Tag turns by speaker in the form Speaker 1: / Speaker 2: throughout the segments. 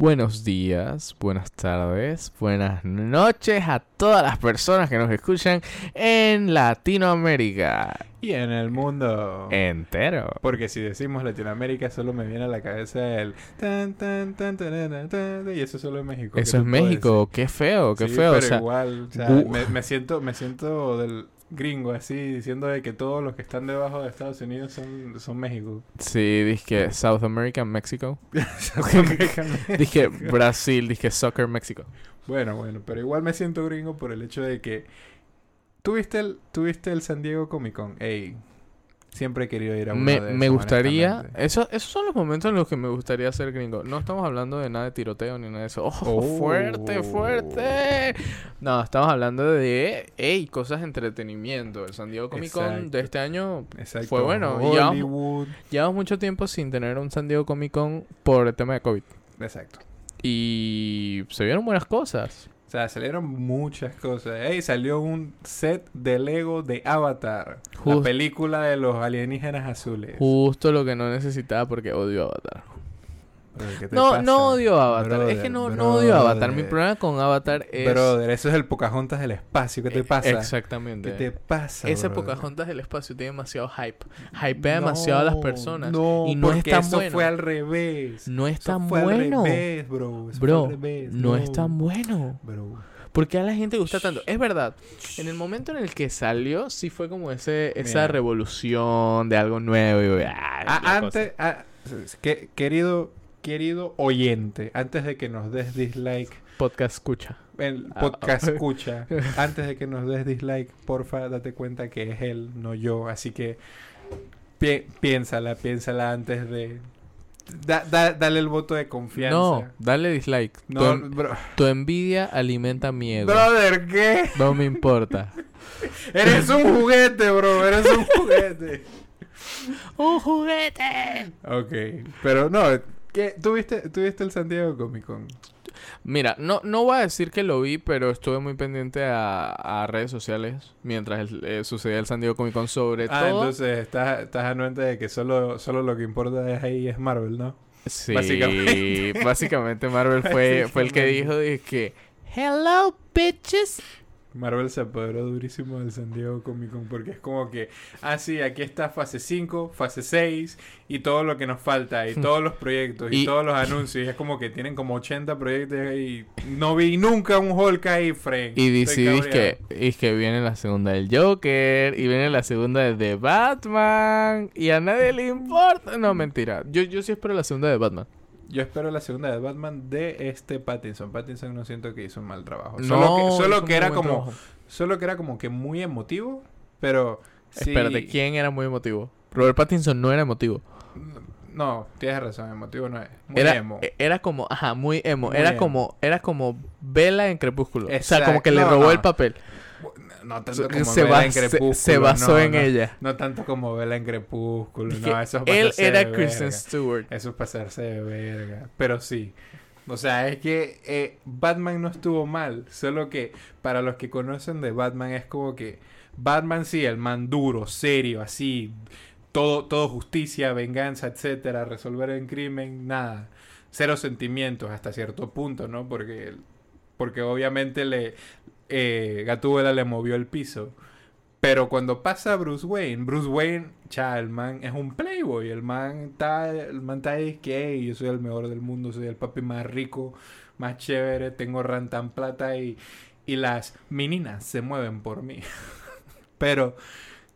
Speaker 1: Buenos días, buenas tardes, buenas noches a todas las personas que nos escuchan en Latinoamérica
Speaker 2: Y en el mundo.
Speaker 1: entero.
Speaker 2: Porque si decimos Latinoamérica, solo me viene a la cabeza el. Tan, tan, tan, tarara, tan, y eso solo es México. ¿qué
Speaker 1: Eso es México, qué feo, qué?
Speaker 2: Sí,
Speaker 1: feo. O
Speaker 2: Pero
Speaker 1: sea,
Speaker 2: igual, o sea, me, me siento, me siento del gringo así, diciendo de que todos los que están debajo de Estados Unidos son, son México.
Speaker 1: sí, dije South America, México.
Speaker 2: Dije,
Speaker 1: Brasil, dije Soccer, México.
Speaker 2: bueno, bueno, pero igual me siento gringo por el hecho de que. ¿Tuviste el, tuviste el San Diego Comic Con? Ey, siempre he querido ir a uno
Speaker 1: Me,
Speaker 2: de
Speaker 1: me gustaría, eso, esos son los momentos en los que me gustaría ser gringo. No estamos hablando de nada de tiroteo ni nada de eso. ¡Oh,
Speaker 2: Oh.
Speaker 1: fuerte, fuerte! No, estamos hablando de, hey, cosas de entretenimiento. El San Diego Comic Con
Speaker 2: Exacto.
Speaker 1: de este año
Speaker 2: Exacto.
Speaker 1: fue bueno. Llevamos, llevamos mucho tiempo sin tener un San Diego Comic Con por el tema de COVID.
Speaker 2: Exacto.
Speaker 1: Y se vieron buenas cosas.
Speaker 2: O sea, salieron muchas cosas. Ey, salió un set de Lego de Avatar. la
Speaker 1: Just-
Speaker 2: película de los alienígenas azules.
Speaker 1: Justo lo que no necesitaba porque odio Avatar.
Speaker 2: Brother, ¿qué te
Speaker 1: No,
Speaker 2: pasa?
Speaker 1: no odio Avatar. es que no, no odio Avatar. Mi problema con Avatar es...
Speaker 2: Brother, eso es el Pocahontas del espacio. ¿Qué te
Speaker 1: Eh,
Speaker 2: pasa?
Speaker 1: Exactamente.
Speaker 2: ¿Qué te pasa?
Speaker 1: Ese
Speaker 2: brother?
Speaker 1: Pocahontas del espacio tiene demasiado hype. Hypea demasiado a las personas.
Speaker 2: No,
Speaker 1: y no es tan
Speaker 2: eso
Speaker 1: bueno.
Speaker 2: fue al revés.
Speaker 1: No es
Speaker 2: Eso
Speaker 1: tan
Speaker 2: fue
Speaker 1: bueno.
Speaker 2: al revés, bro. Eso fue
Speaker 1: Bro,
Speaker 2: al revés.
Speaker 1: no es tan bueno.
Speaker 2: Bro.
Speaker 1: ¿Por qué a la gente le gusta tanto? Es verdad. En el momento en el que salió, sí fue como ese, esa
Speaker 2: Mira.
Speaker 1: revolución de algo nuevo. Y, ah,
Speaker 2: Ah, antes, ah, que- querido, querido oyente, antes de que nos des dislike,
Speaker 1: Podcast escucha.
Speaker 2: el
Speaker 1: Ah,
Speaker 2: podcast
Speaker 1: ah.
Speaker 2: escucha, antes de que nos des dislike, porfa, date cuenta que es él, no yo, así que pi- piénsala, piénsala antes de... da- da- dale el voto de confianza.
Speaker 1: No, dale dislike. tu,
Speaker 2: No,
Speaker 1: en-
Speaker 2: bro-
Speaker 1: tu envidia alimenta miedo.
Speaker 2: brother, ¿qué?
Speaker 1: No me importa.
Speaker 2: Eres un juguete, bro, eres un juguete.
Speaker 1: ¡Un juguete!
Speaker 2: Ok, pero no, ¿qué? ¿Tuviste, ¿tuviste el Santiago Comic Con?
Speaker 1: Mira, no, no voy a decir que lo vi, pero estuve muy pendiente a, a redes sociales mientras el- eh, sucedía el San Diego Comic Con sobre
Speaker 2: Ah,
Speaker 1: todo.
Speaker 2: entonces estás, estás anuente de que solo, solo lo que importa es ahí es Marvel, ¿no?
Speaker 1: Sí,
Speaker 2: básicamente.
Speaker 1: básicamente, Marvel fue, fue el que dijo de que Hello bitches.
Speaker 2: Marvel se apoderó durísimo del San Diego Comic Con porque es como que, ah, sí, aquí está fase 5, fase 6 y todo lo que nos falta y todos los proyectos y,
Speaker 1: Y-
Speaker 2: todos los anuncios. Y es como que tienen como 80 proyectos y no vi nunca un Hulk ahí, Frank.
Speaker 1: Y dice que, es que viene la segunda del Joker y viene la segunda de The Batman y a nadie le importa. No, mentira. Yo, yo sí espero la segunda de Batman.
Speaker 2: Yo espero la segunda de Batman de este Pattinson. Pattinson no siento que hizo un mal trabajo.
Speaker 1: No,
Speaker 2: solo que, solo era como...
Speaker 1: trabajo.
Speaker 2: Solo que era como que muy emotivo, pero... sí-
Speaker 1: Espérate, ¿quién era muy emotivo? Robert Pattinson no era emotivo.
Speaker 2: No, tienes razón, emotivo no es. Muy
Speaker 1: Era,
Speaker 2: emo.
Speaker 1: e- era como, ajá, muy emo.
Speaker 2: Muy
Speaker 1: era
Speaker 2: emo.
Speaker 1: como, era como Bella en Crepúsculo. O sea, como que le
Speaker 2: No,
Speaker 1: robó
Speaker 2: no.
Speaker 1: el papel.
Speaker 2: No tanto como
Speaker 1: se
Speaker 2: Bella
Speaker 1: bas-
Speaker 2: en Crepúsculo.
Speaker 1: se basó
Speaker 2: no,
Speaker 1: en
Speaker 2: no.
Speaker 1: ella.
Speaker 2: No tanto como Bella en Crepúsculo.
Speaker 1: Dije,
Speaker 2: No, eso es
Speaker 1: él era Kristen. Stewart.
Speaker 2: Eso es pasarse de verga. Pero sí. O sea, es que eh, Batman no estuvo mal. Solo que para los que conocen de Batman es como que Batman sí, el man duro, serio, así. Todo, todo justicia, venganza, etcétera. Resolver el crimen, nada. Cero sentimientos hasta cierto punto, ¿no? Porque, porque obviamente le, eh, Gatúbela le movió el piso. Pero cuando pasa Bruce Wayne, Bruce Wayne, cha, el man es un playboy. El man está, el man está ahí que "Ey, yo soy el mejor del mundo, soy el papi más rico, más chévere, tengo rantan plata y, y las meninas se mueven por mí. Pero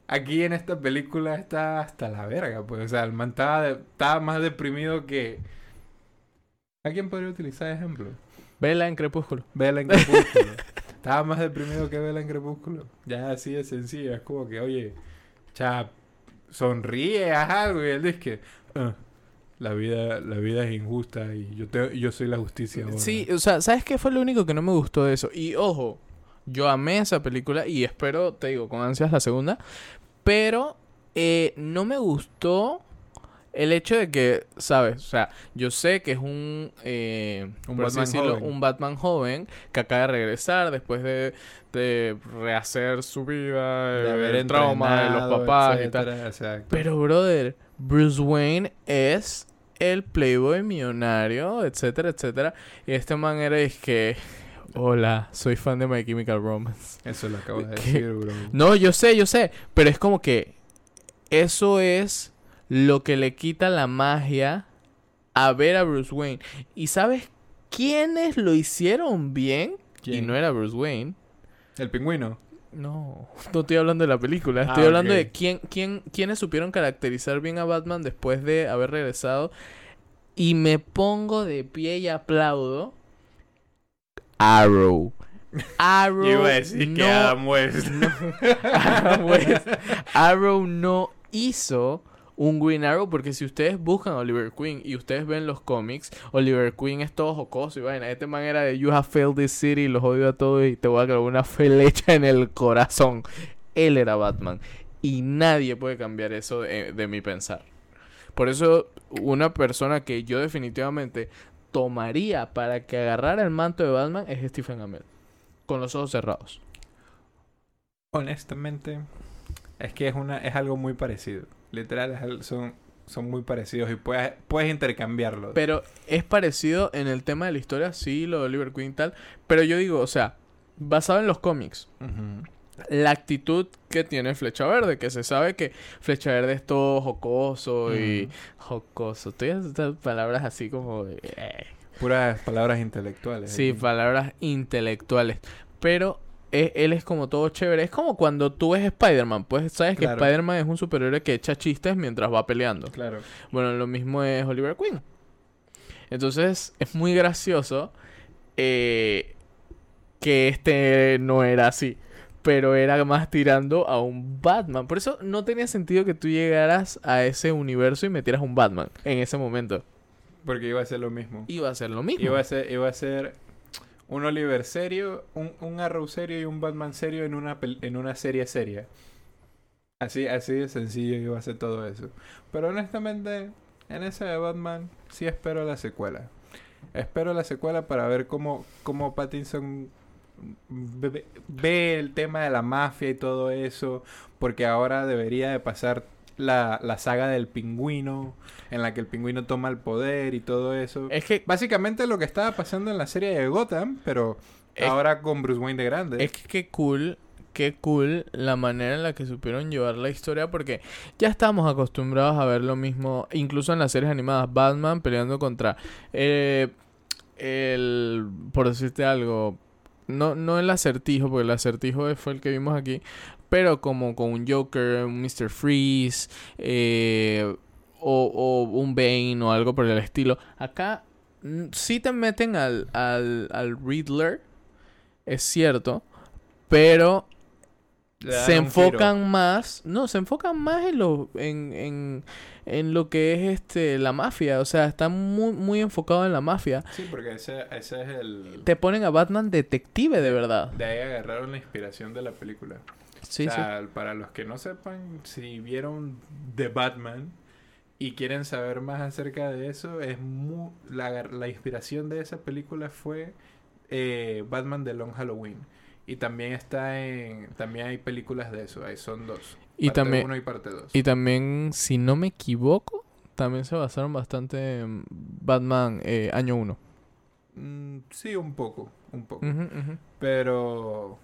Speaker 2: aquí en esta película está hasta la verga, pues. O sea, el man estaba, de- estaba más deprimido que... ¿A quién podría utilizar ejemplo?
Speaker 1: Bella en Crepúsculo.
Speaker 2: Vela en Crepúsculo. Estaba más deprimido que Vela en Crepúsculo. Ya así de sencillo. Es como que, oye, cha, sonríe, haz algo. Y él dice que, "Ah, la vida, la vida es injusta y yo, te, yo soy la justicia. ahora".
Speaker 1: Sí, o sea, ¿sabes qué fue lo único que no me gustó de eso? Y ojo, yo amé esa película y espero, te digo, con ansias la segunda. Pero eh, no me gustó el hecho de que, ¿sabes? O sea, yo sé que es un, eh,
Speaker 2: Un Batman
Speaker 1: decirlo,
Speaker 2: joven.
Speaker 1: un Batman joven que acaba de regresar después de, de rehacer su vida,
Speaker 2: De
Speaker 1: el
Speaker 2: haber
Speaker 1: trauma de los papás y tal.
Speaker 2: Exacto.
Speaker 1: Pero, brother, Bruce Wayne es el playboy millonario, etcétera, etcétera. Y este man era es que, hola, soy fan de My Chemical Romance.
Speaker 2: Eso lo acabo de decir, bro.
Speaker 1: No, yo sé, yo sé, pero es como que eso es lo que le quita la magia a ver a Bruce Wayne. ¿Y sabes quiénes lo hicieron bien? Y no era Bruce Wayne.
Speaker 2: El pingüino.
Speaker 1: No, no estoy hablando de la película.
Speaker 2: Ah,
Speaker 1: Estoy hablando de quién, quién, quiénes supieron caracterizar bien a Batman después de haber regresado. Y me pongo de pie y aplaudo. Arrow. Arrow.
Speaker 2: Yo iba a decir que
Speaker 1: no-
Speaker 2: Adam West.
Speaker 1: Adam West. Arrow no hizo un Green Arrow porque si ustedes buscan a Oliver Queen y ustedes ven los cómics, Oliver Queen es todo jocoso y vaina. Este man era de You have failed this city, los odio a todos y te voy a clavar una flecha en el corazón. Él era Batman y nadie puede cambiar eso de, de mi pensar. Por eso una persona que yo definitivamente tomaría para que agarrara el manto de Batman es Stephen Amell. Con los ojos cerrados.
Speaker 2: Honestamente, es que es una es algo muy parecido. Literal, son, son muy parecidos y puedes, puedes intercambiarlos.
Speaker 1: Pero es parecido en el tema de la historia, sí, lo de Oliver Queen y tal. Pero yo digo, o sea, basado en los cómics, la actitud que tiene Flecha Verde, que se sabe que Flecha Verde es todo jocoso y jocoso. Estoy haciendo palabras así como eh,
Speaker 2: Puras palabras intelectuales.
Speaker 1: Sí,
Speaker 2: aquí.
Speaker 1: palabras intelectuales. Pero e- él es como todo chévere. Es como cuando tú ves Spider-Man. Pues sabes que. Spider-Man es un superhéroe que echa chistes mientras va peleando.
Speaker 2: Claro.
Speaker 1: Bueno, lo mismo es Oliver Queen. Entonces, es muy gracioso eh, que este no era así. Pero era más tirando a un Batman. Por eso no tenía sentido que tú llegaras a ese universo y metieras un Batman en ese momento.
Speaker 2: Porque iba a ser lo mismo.
Speaker 1: Iba a ser lo mismo.
Speaker 2: Iba a ser, iba a ser un Oliver serio, un, un Arrow serio y un Batman serio en una, en una serie seria. Así, así de sencillo iba a todo eso. Pero honestamente, en esa de Batman, sí espero la secuela. Espero la secuela para ver cómo, cómo Pattinson ve- ve el tema de la mafia y todo eso. Porque ahora debería de pasar la, la saga del pingüino, en la que el pingüino toma el poder y todo eso.
Speaker 1: Es que
Speaker 2: Básicamente lo que estaba pasando en la serie de Gotham, pero
Speaker 1: Es-
Speaker 2: ahora con Bruce Wayne de grande.
Speaker 1: Es que qué cool, qué cool la manera en la que supieron llevar la historia porque ya estamos acostumbrados a ver lo mismo, incluso en las series animadas, Batman peleando contra eh, el, por decirte algo, no, no el acertijo, porque el acertijo fue el que vimos aquí, pero como con un Joker, un Mr. Freeze, eh, o, o un Bane o algo por el estilo. Acá mm, sí te meten al, al, al Riddler, es cierto, pero se enfocan más, no, se enfocan más en lo, en, en, en lo que es este la mafia, o sea, están muy, muy enfocados en la mafia.
Speaker 2: Sí, porque ese, ese es el...
Speaker 1: Te ponen a Batman detective de verdad.
Speaker 2: De ahí agarraron la inspiración de la película.
Speaker 1: Sí,
Speaker 2: o sea, para los que no sepan, si vieron The Batman y quieren saber más acerca de eso, es mu- la, la inspiración de esa película fue eh, Batman de Long Halloween. Y también está en... También hay películas de eso, ahí son dos.
Speaker 1: Y
Speaker 2: parte
Speaker 1: también-
Speaker 2: 1 y parte 2.
Speaker 1: Y también, si no me equivoco, también se basaron bastante en Batman eh, año 1.
Speaker 2: Mm, sí, un poco, un poco. Pero,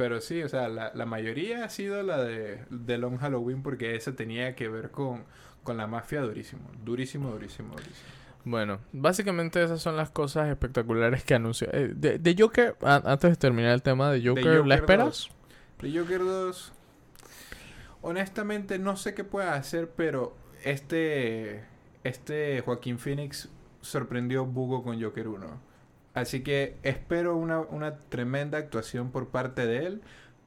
Speaker 2: pero sí, o sea, la, la mayoría ha sido la de, de Long Halloween porque esa tenía que ver con, con la mafia durísimo, durísimo, durísimo, durísimo.
Speaker 1: Bueno, básicamente esas son las cosas espectaculares que anunció. Eh, de, de Joker, a- antes de terminar el tema de Joker,
Speaker 2: Joker
Speaker 1: ¿la esperas?
Speaker 2: De Joker 2, honestamente no sé qué pueda hacer, pero este, este Joaquín Phoenix sorprendió Bugo con Joker 1. Así que espero una, una tremenda actuación por parte de él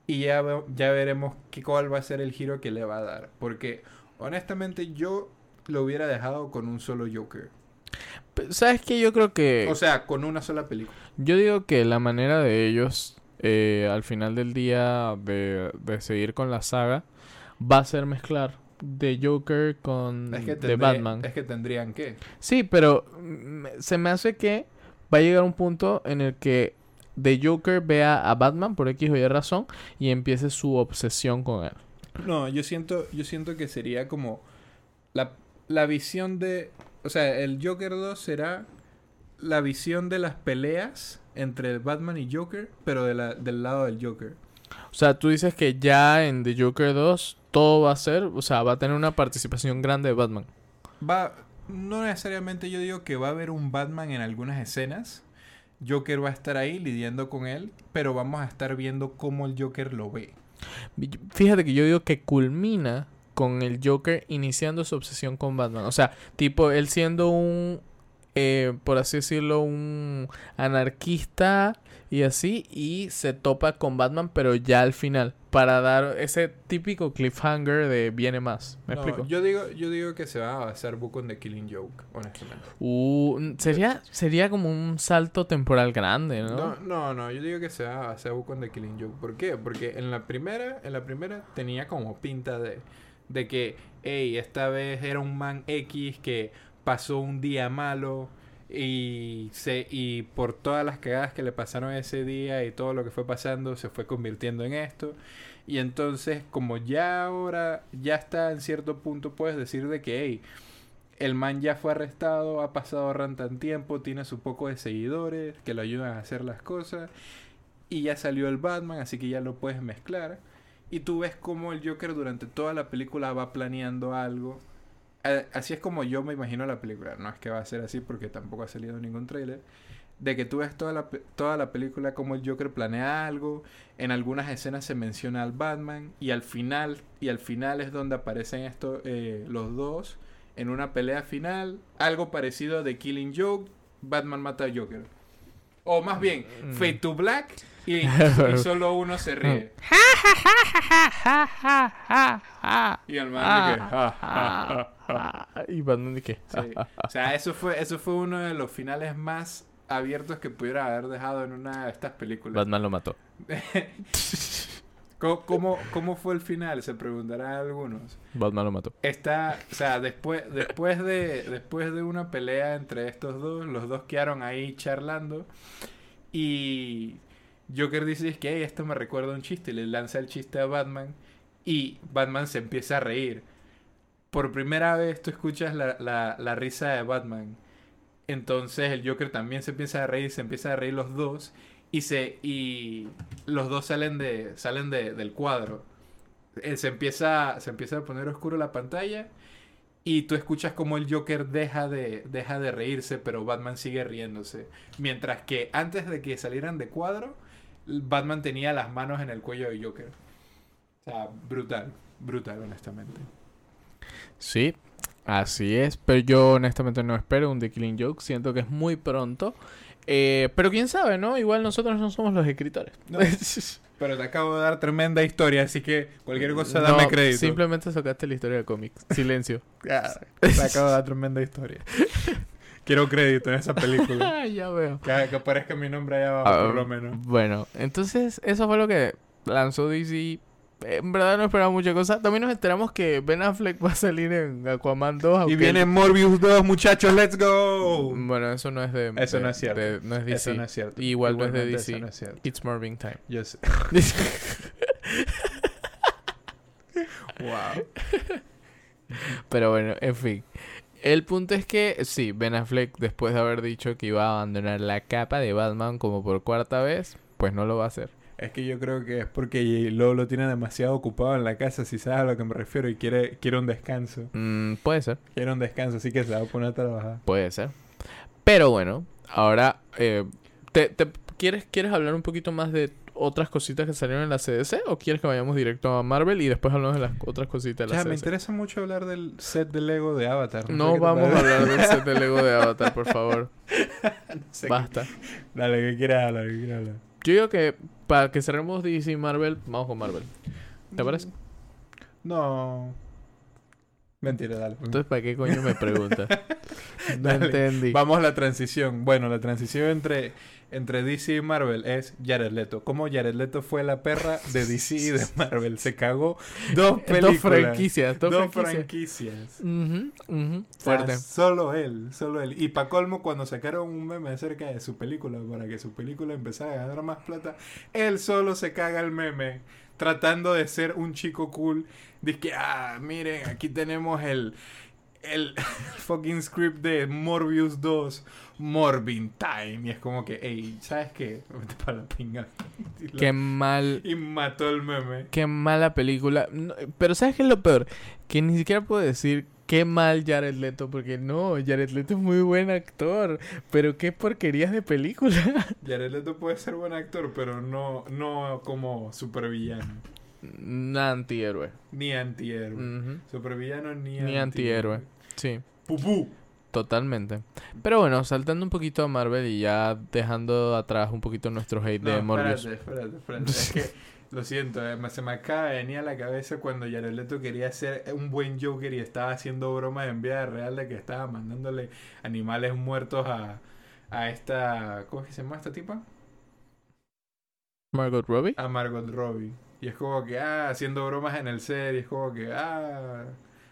Speaker 2: y ya, ya veremos qué, cuál va a ser el giro que le va a dar. Porque honestamente yo lo hubiera dejado con un solo Joker.
Speaker 1: ¿Sabes qué? Yo creo que...
Speaker 2: O sea, con una sola película.
Speaker 1: Yo digo que la manera de ellos, eh, al final del día, de, de seguir con la saga, va a ser mezclar de Joker con
Speaker 2: Es que,
Speaker 1: de Batman.
Speaker 2: es que tendrían que.
Speaker 1: Sí, pero mm, se me hace que va a llegar un punto en el que de Joker vea a Batman por X o Y razón y empiece su obsesión con él.
Speaker 2: No, yo siento, yo siento que sería como la la visión de... O sea, el Joker 2 será la visión de las peleas entre Batman y Joker, pero de la, del lado del Joker.
Speaker 1: O sea, tú dices que ya en The Joker 2 todo va a ser, o sea, va a tener una participación grande de Batman.
Speaker 2: Va, no necesariamente yo digo que va a haber un Batman en algunas escenas. Joker va a estar ahí lidiando con él, pero vamos a estar viendo cómo el Joker lo ve.
Speaker 1: Fíjate que yo digo que culmina con el Joker iniciando su obsesión con Batman. O sea, tipo, él siendo un, eh, por así decirlo, un anarquista y así, y se topa con Batman, pero ya al final, para dar ese típico cliffhanger de viene más. ¿Me
Speaker 2: No,
Speaker 1: explico?
Speaker 2: Yo digo, yo digo que se va a basar Book on the Killing Joke, honestamente.
Speaker 1: Uh, sería, sería como un salto temporal grande, ¿no?
Speaker 2: No, no, no, yo digo que se va a basar Book on the Killing Joke. ¿Por qué? Porque en la primera, en la primera tenía como pinta de, de que, hey, esta vez era un man X que pasó un día malo y se y por todas las cagadas que le pasaron ese día y todo lo que fue pasando se fue convirtiendo en esto. Y entonces como ya ahora ya está en cierto punto puedes decir de que hey, el man ya fue arrestado, ha pasado rantan tiempo, tiene su poco de seguidores que lo ayudan a hacer las cosas y ya salió el Batman, así que ya lo puedes mezclar. Y tú ves como el Joker durante toda la película va planeando algo así es como yo me imagino la película. No es que va a ser así porque tampoco ha salido ningún tráiler. De que tú ves toda la, toda la película como el Joker planea algo. En algunas escenas se menciona al Batman. Y al final, y al final es donde aparecen estos eh, los dos. En una pelea final. Algo parecido a The Killing Joke. Batman mata a Joker. O más bien,
Speaker 1: Mm.
Speaker 2: Fade to Black. Y, y solo uno se ríe. Y el man que, "Ja, ja, ja, ja".
Speaker 1: y Batman de qué?
Speaker 2: Sí. O sea, eso fue, eso fue uno de los finales más abiertos que pudiera haber dejado en una de estas películas.
Speaker 1: Batman lo mató.
Speaker 2: ¿Cómo, cómo, cómo fue el final? Se preguntarán algunos.
Speaker 1: Batman lo mató.
Speaker 2: Está, o sea, después, después, de, después de una pelea entre estos dos, los dos quedaron ahí charlando. Y Joker dice es que "Ey, esto me recuerda a un chiste. Y le lanza el chiste a Batman. Y Batman se empieza a reír. Por primera vez tú escuchas la, la, la risa de Batman. Entonces el Joker también se empieza a reír, se empieza a reír los dos. Y se. Y los dos salen de. salen de- del cuadro. Eh, se empieza. Se empieza a poner oscuro la pantalla. Y tú escuchas como el Joker deja de, deja de reírse, pero Batman sigue riéndose. Mientras que antes de que salieran de cuadro, Batman tenía las manos en el cuello de Joker. O sea, brutal, brutal, honestamente.
Speaker 1: Sí, así es. Pero yo honestamente no espero un The Killing Joke. Siento que es muy pronto. Eh, pero quién sabe, ¿no? Igual nosotros no somos los escritores.
Speaker 2: No. Pero te acabo de dar tremenda historia, así que cualquier cosa dame
Speaker 1: No,
Speaker 2: crédito.
Speaker 1: Simplemente sacaste la historia de cómics. Silencio.
Speaker 2: Ah, Te acabo de dar tremenda historia. Quiero crédito en esa película.
Speaker 1: Ya veo.
Speaker 2: Que, que aparezca mi nombre allá abajo,
Speaker 1: Ah,
Speaker 2: por lo menos.
Speaker 1: Bueno, entonces eso fue lo que lanzó DC. En verdad no esperaba mucha cosa. También nos enteramos que Ben Affleck va a salir en Aquaman 2.
Speaker 2: Y viene
Speaker 1: él-
Speaker 2: Morbius 2, muchachos, let's go.
Speaker 1: Bueno, eso no es de...
Speaker 2: Eso
Speaker 1: de-
Speaker 2: no es cierto.
Speaker 1: de- no es DC.
Speaker 2: Eso no es cierto.
Speaker 1: Igual no es de
Speaker 2: Igualmente
Speaker 1: DC.
Speaker 2: Eso no es cierto.
Speaker 1: It's Marvin Time.
Speaker 2: Yo sé. wow.
Speaker 1: Pero bueno, en fin. El punto es que, sí, Ben Affleck, después de haber dicho que iba a abandonar la capa de Batman como por cuarta vez, pues no lo va a hacer.
Speaker 2: Es que yo creo que es porque Lo lo tiene demasiado ocupado en la casa, si sabes a lo que me refiero, y quiere, quiere un descanso.
Speaker 1: Mm, puede ser,
Speaker 2: Quiere un descanso, así que se va a poner a trabajar.
Speaker 1: puede ser. Pero bueno, ahora, eh, ¿te, te- quieres, ¿quieres hablar un poquito más de otras cositas que salieron en la CDC o quieres que vayamos directo a Marvel y después hablamos de las otras cositas de la
Speaker 2: Ya, me
Speaker 1: CDC?
Speaker 2: interesa mucho hablar del set de Lego de Avatar.
Speaker 1: No vamos a hablar del set de Lego de Avatar, por favor.
Speaker 2: No sé qué-
Speaker 1: Basta.
Speaker 2: Dale, que quieras hablar, que quieras hablar.
Speaker 1: Yo digo que para que cerremos DC Marvel, vamos con Marvel. ¿Te parece?
Speaker 2: No. Mentira, dale.
Speaker 1: Entonces, ¿para qué coño me preguntas? No
Speaker 2: Dale.
Speaker 1: entendí.
Speaker 2: Vamos a la transición. Bueno, la transición entre, entre DC y Marvel es Jared Leto. ¿Cómo Jared Leto fue la perra de DC y de Marvel? Se cagó dos películas.
Speaker 1: Dos franquicias, dos,
Speaker 2: Dos
Speaker 1: franquicias.
Speaker 2: franquicias. O sea,
Speaker 1: Fuerte.
Speaker 2: solo él, solo él. Y pa' colmo, cuando sacaron un meme acerca de su película, para que su película empezara a ganar más plata, él solo se caga el meme, tratando de ser un chico cool. Dice que, ah, miren, aquí tenemos el, el fucking script de Morbius 2, Morbin Time. Y es como que, hey, ¿sabes qué? Vete para la pinga. Y lo-
Speaker 1: Qué mal.
Speaker 2: Y mató el meme.
Speaker 1: Qué mala película. No, pero ¿sabes qué es lo peor? Que ni siquiera puedo decir qué mal Jared Leto. Porque no, Jared Leto es muy buen actor. Pero qué porquerías de película.
Speaker 2: Jared Leto puede ser buen actor, pero no, no como supervillano.
Speaker 1: Antihéroe.
Speaker 2: Ni antihéroe.
Speaker 1: Ujú.
Speaker 2: Supervillano ni,
Speaker 1: Ni antihéroe. Sí.
Speaker 2: Pupú.
Speaker 1: Totalmente. Pero bueno, saltando un poquito a Marvel y ya dejando atrás un poquito nuestro hate de Morbius.
Speaker 2: espérate, espérate, espérate. Es que, lo siento, eh, se me acaba de venir a la cabeza cuando Jared Leto quería ser un buen Joker y estaba haciendo bromas en vida real de que estaba mandándole animales muertos a, a esta... ¿Cómo es que se llama esta tipa?
Speaker 1: Margot Robbie.
Speaker 2: A Margot Robbie. Y es como que, ah, haciendo bromas en el set y es como que, ah,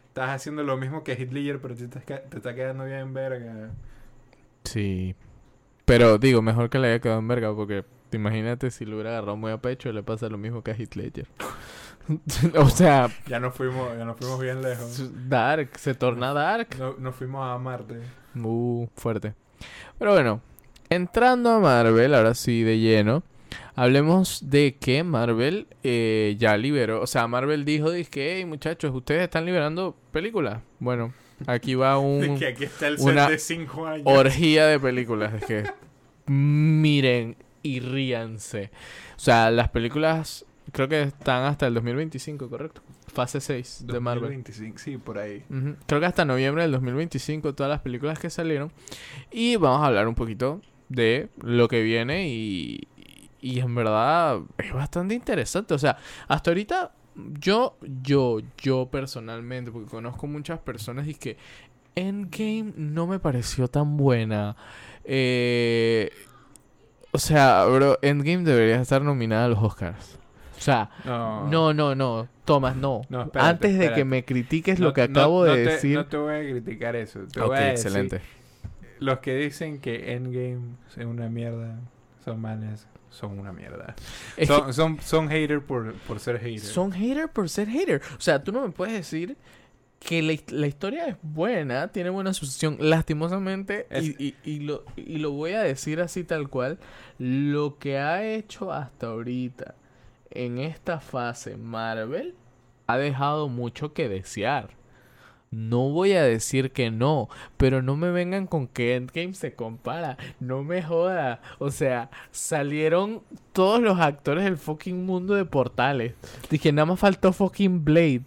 Speaker 2: estás haciendo lo mismo que Ledger, pero te, estás te está quedando bien en verga.
Speaker 1: Sí. Pero digo, mejor que le haya quedado en verga porque te imagínate si lo hubiera agarrado muy a pecho le pasa lo mismo que a Ledger. o sea,
Speaker 2: Ya nos fuimos, ya nos fuimos bien lejos.
Speaker 1: Dark, se torna Dark.
Speaker 2: No, nos fuimos a Marte.
Speaker 1: Uh, fuerte. Pero bueno, entrando a Marvel, ahora sí de lleno, hablemos de que Marvel eh, ya liberó, o sea, Marvel dijo, que, hey muchachos, ustedes están liberando películas. Bueno, aquí va un
Speaker 2: que aquí está el
Speaker 1: una
Speaker 2: set de 5 años.
Speaker 1: orgía de películas. Es que miren y ríanse. O sea, las películas creo que están hasta el 2025, ¿correcto? Fase 6 de Marvel.
Speaker 2: 2025, sí, por ahí.
Speaker 1: Creo que hasta noviembre del 2025 todas las películas que salieron. Y vamos a hablar un poquito de lo que viene y, y en verdad es bastante interesante. O sea, hasta ahorita yo, yo, yo personalmente, porque conozco muchas personas y que Endgame no me pareció tan buena. Eh, o sea, bro, Endgame debería estar nominada a los Oscars. O sea,
Speaker 2: No,
Speaker 1: no, no, no. Thomas, no.
Speaker 2: No, espérate,
Speaker 1: Antes de que me critiques
Speaker 2: No-
Speaker 1: lo que acabo de
Speaker 2: te-
Speaker 1: decir.
Speaker 2: No te voy a criticar eso. Te
Speaker 1: ok,
Speaker 2: voy a decir,
Speaker 1: excelente.
Speaker 2: los que dicen que Endgame es una mierda son manes, son una mierda. Son, son, son hater por, por ser
Speaker 1: que
Speaker 2: hater.
Speaker 1: son hater por ser hater. O sea, tú no me puedes decir que la, la historia es buena, tiene buena sucesión. Lastimosamente,
Speaker 2: Es-
Speaker 1: y, y- y lo, y lo voy a decir así tal cual, lo que ha hecho hasta ahorita en esta fase Marvel ha dejado mucho que desear. No voy a decir que no, pero no me vengan con que Endgame se compara. No me joda. O sea, salieron todos los actores del fucking mundo de portales. Dije, nada más faltó fucking Blade.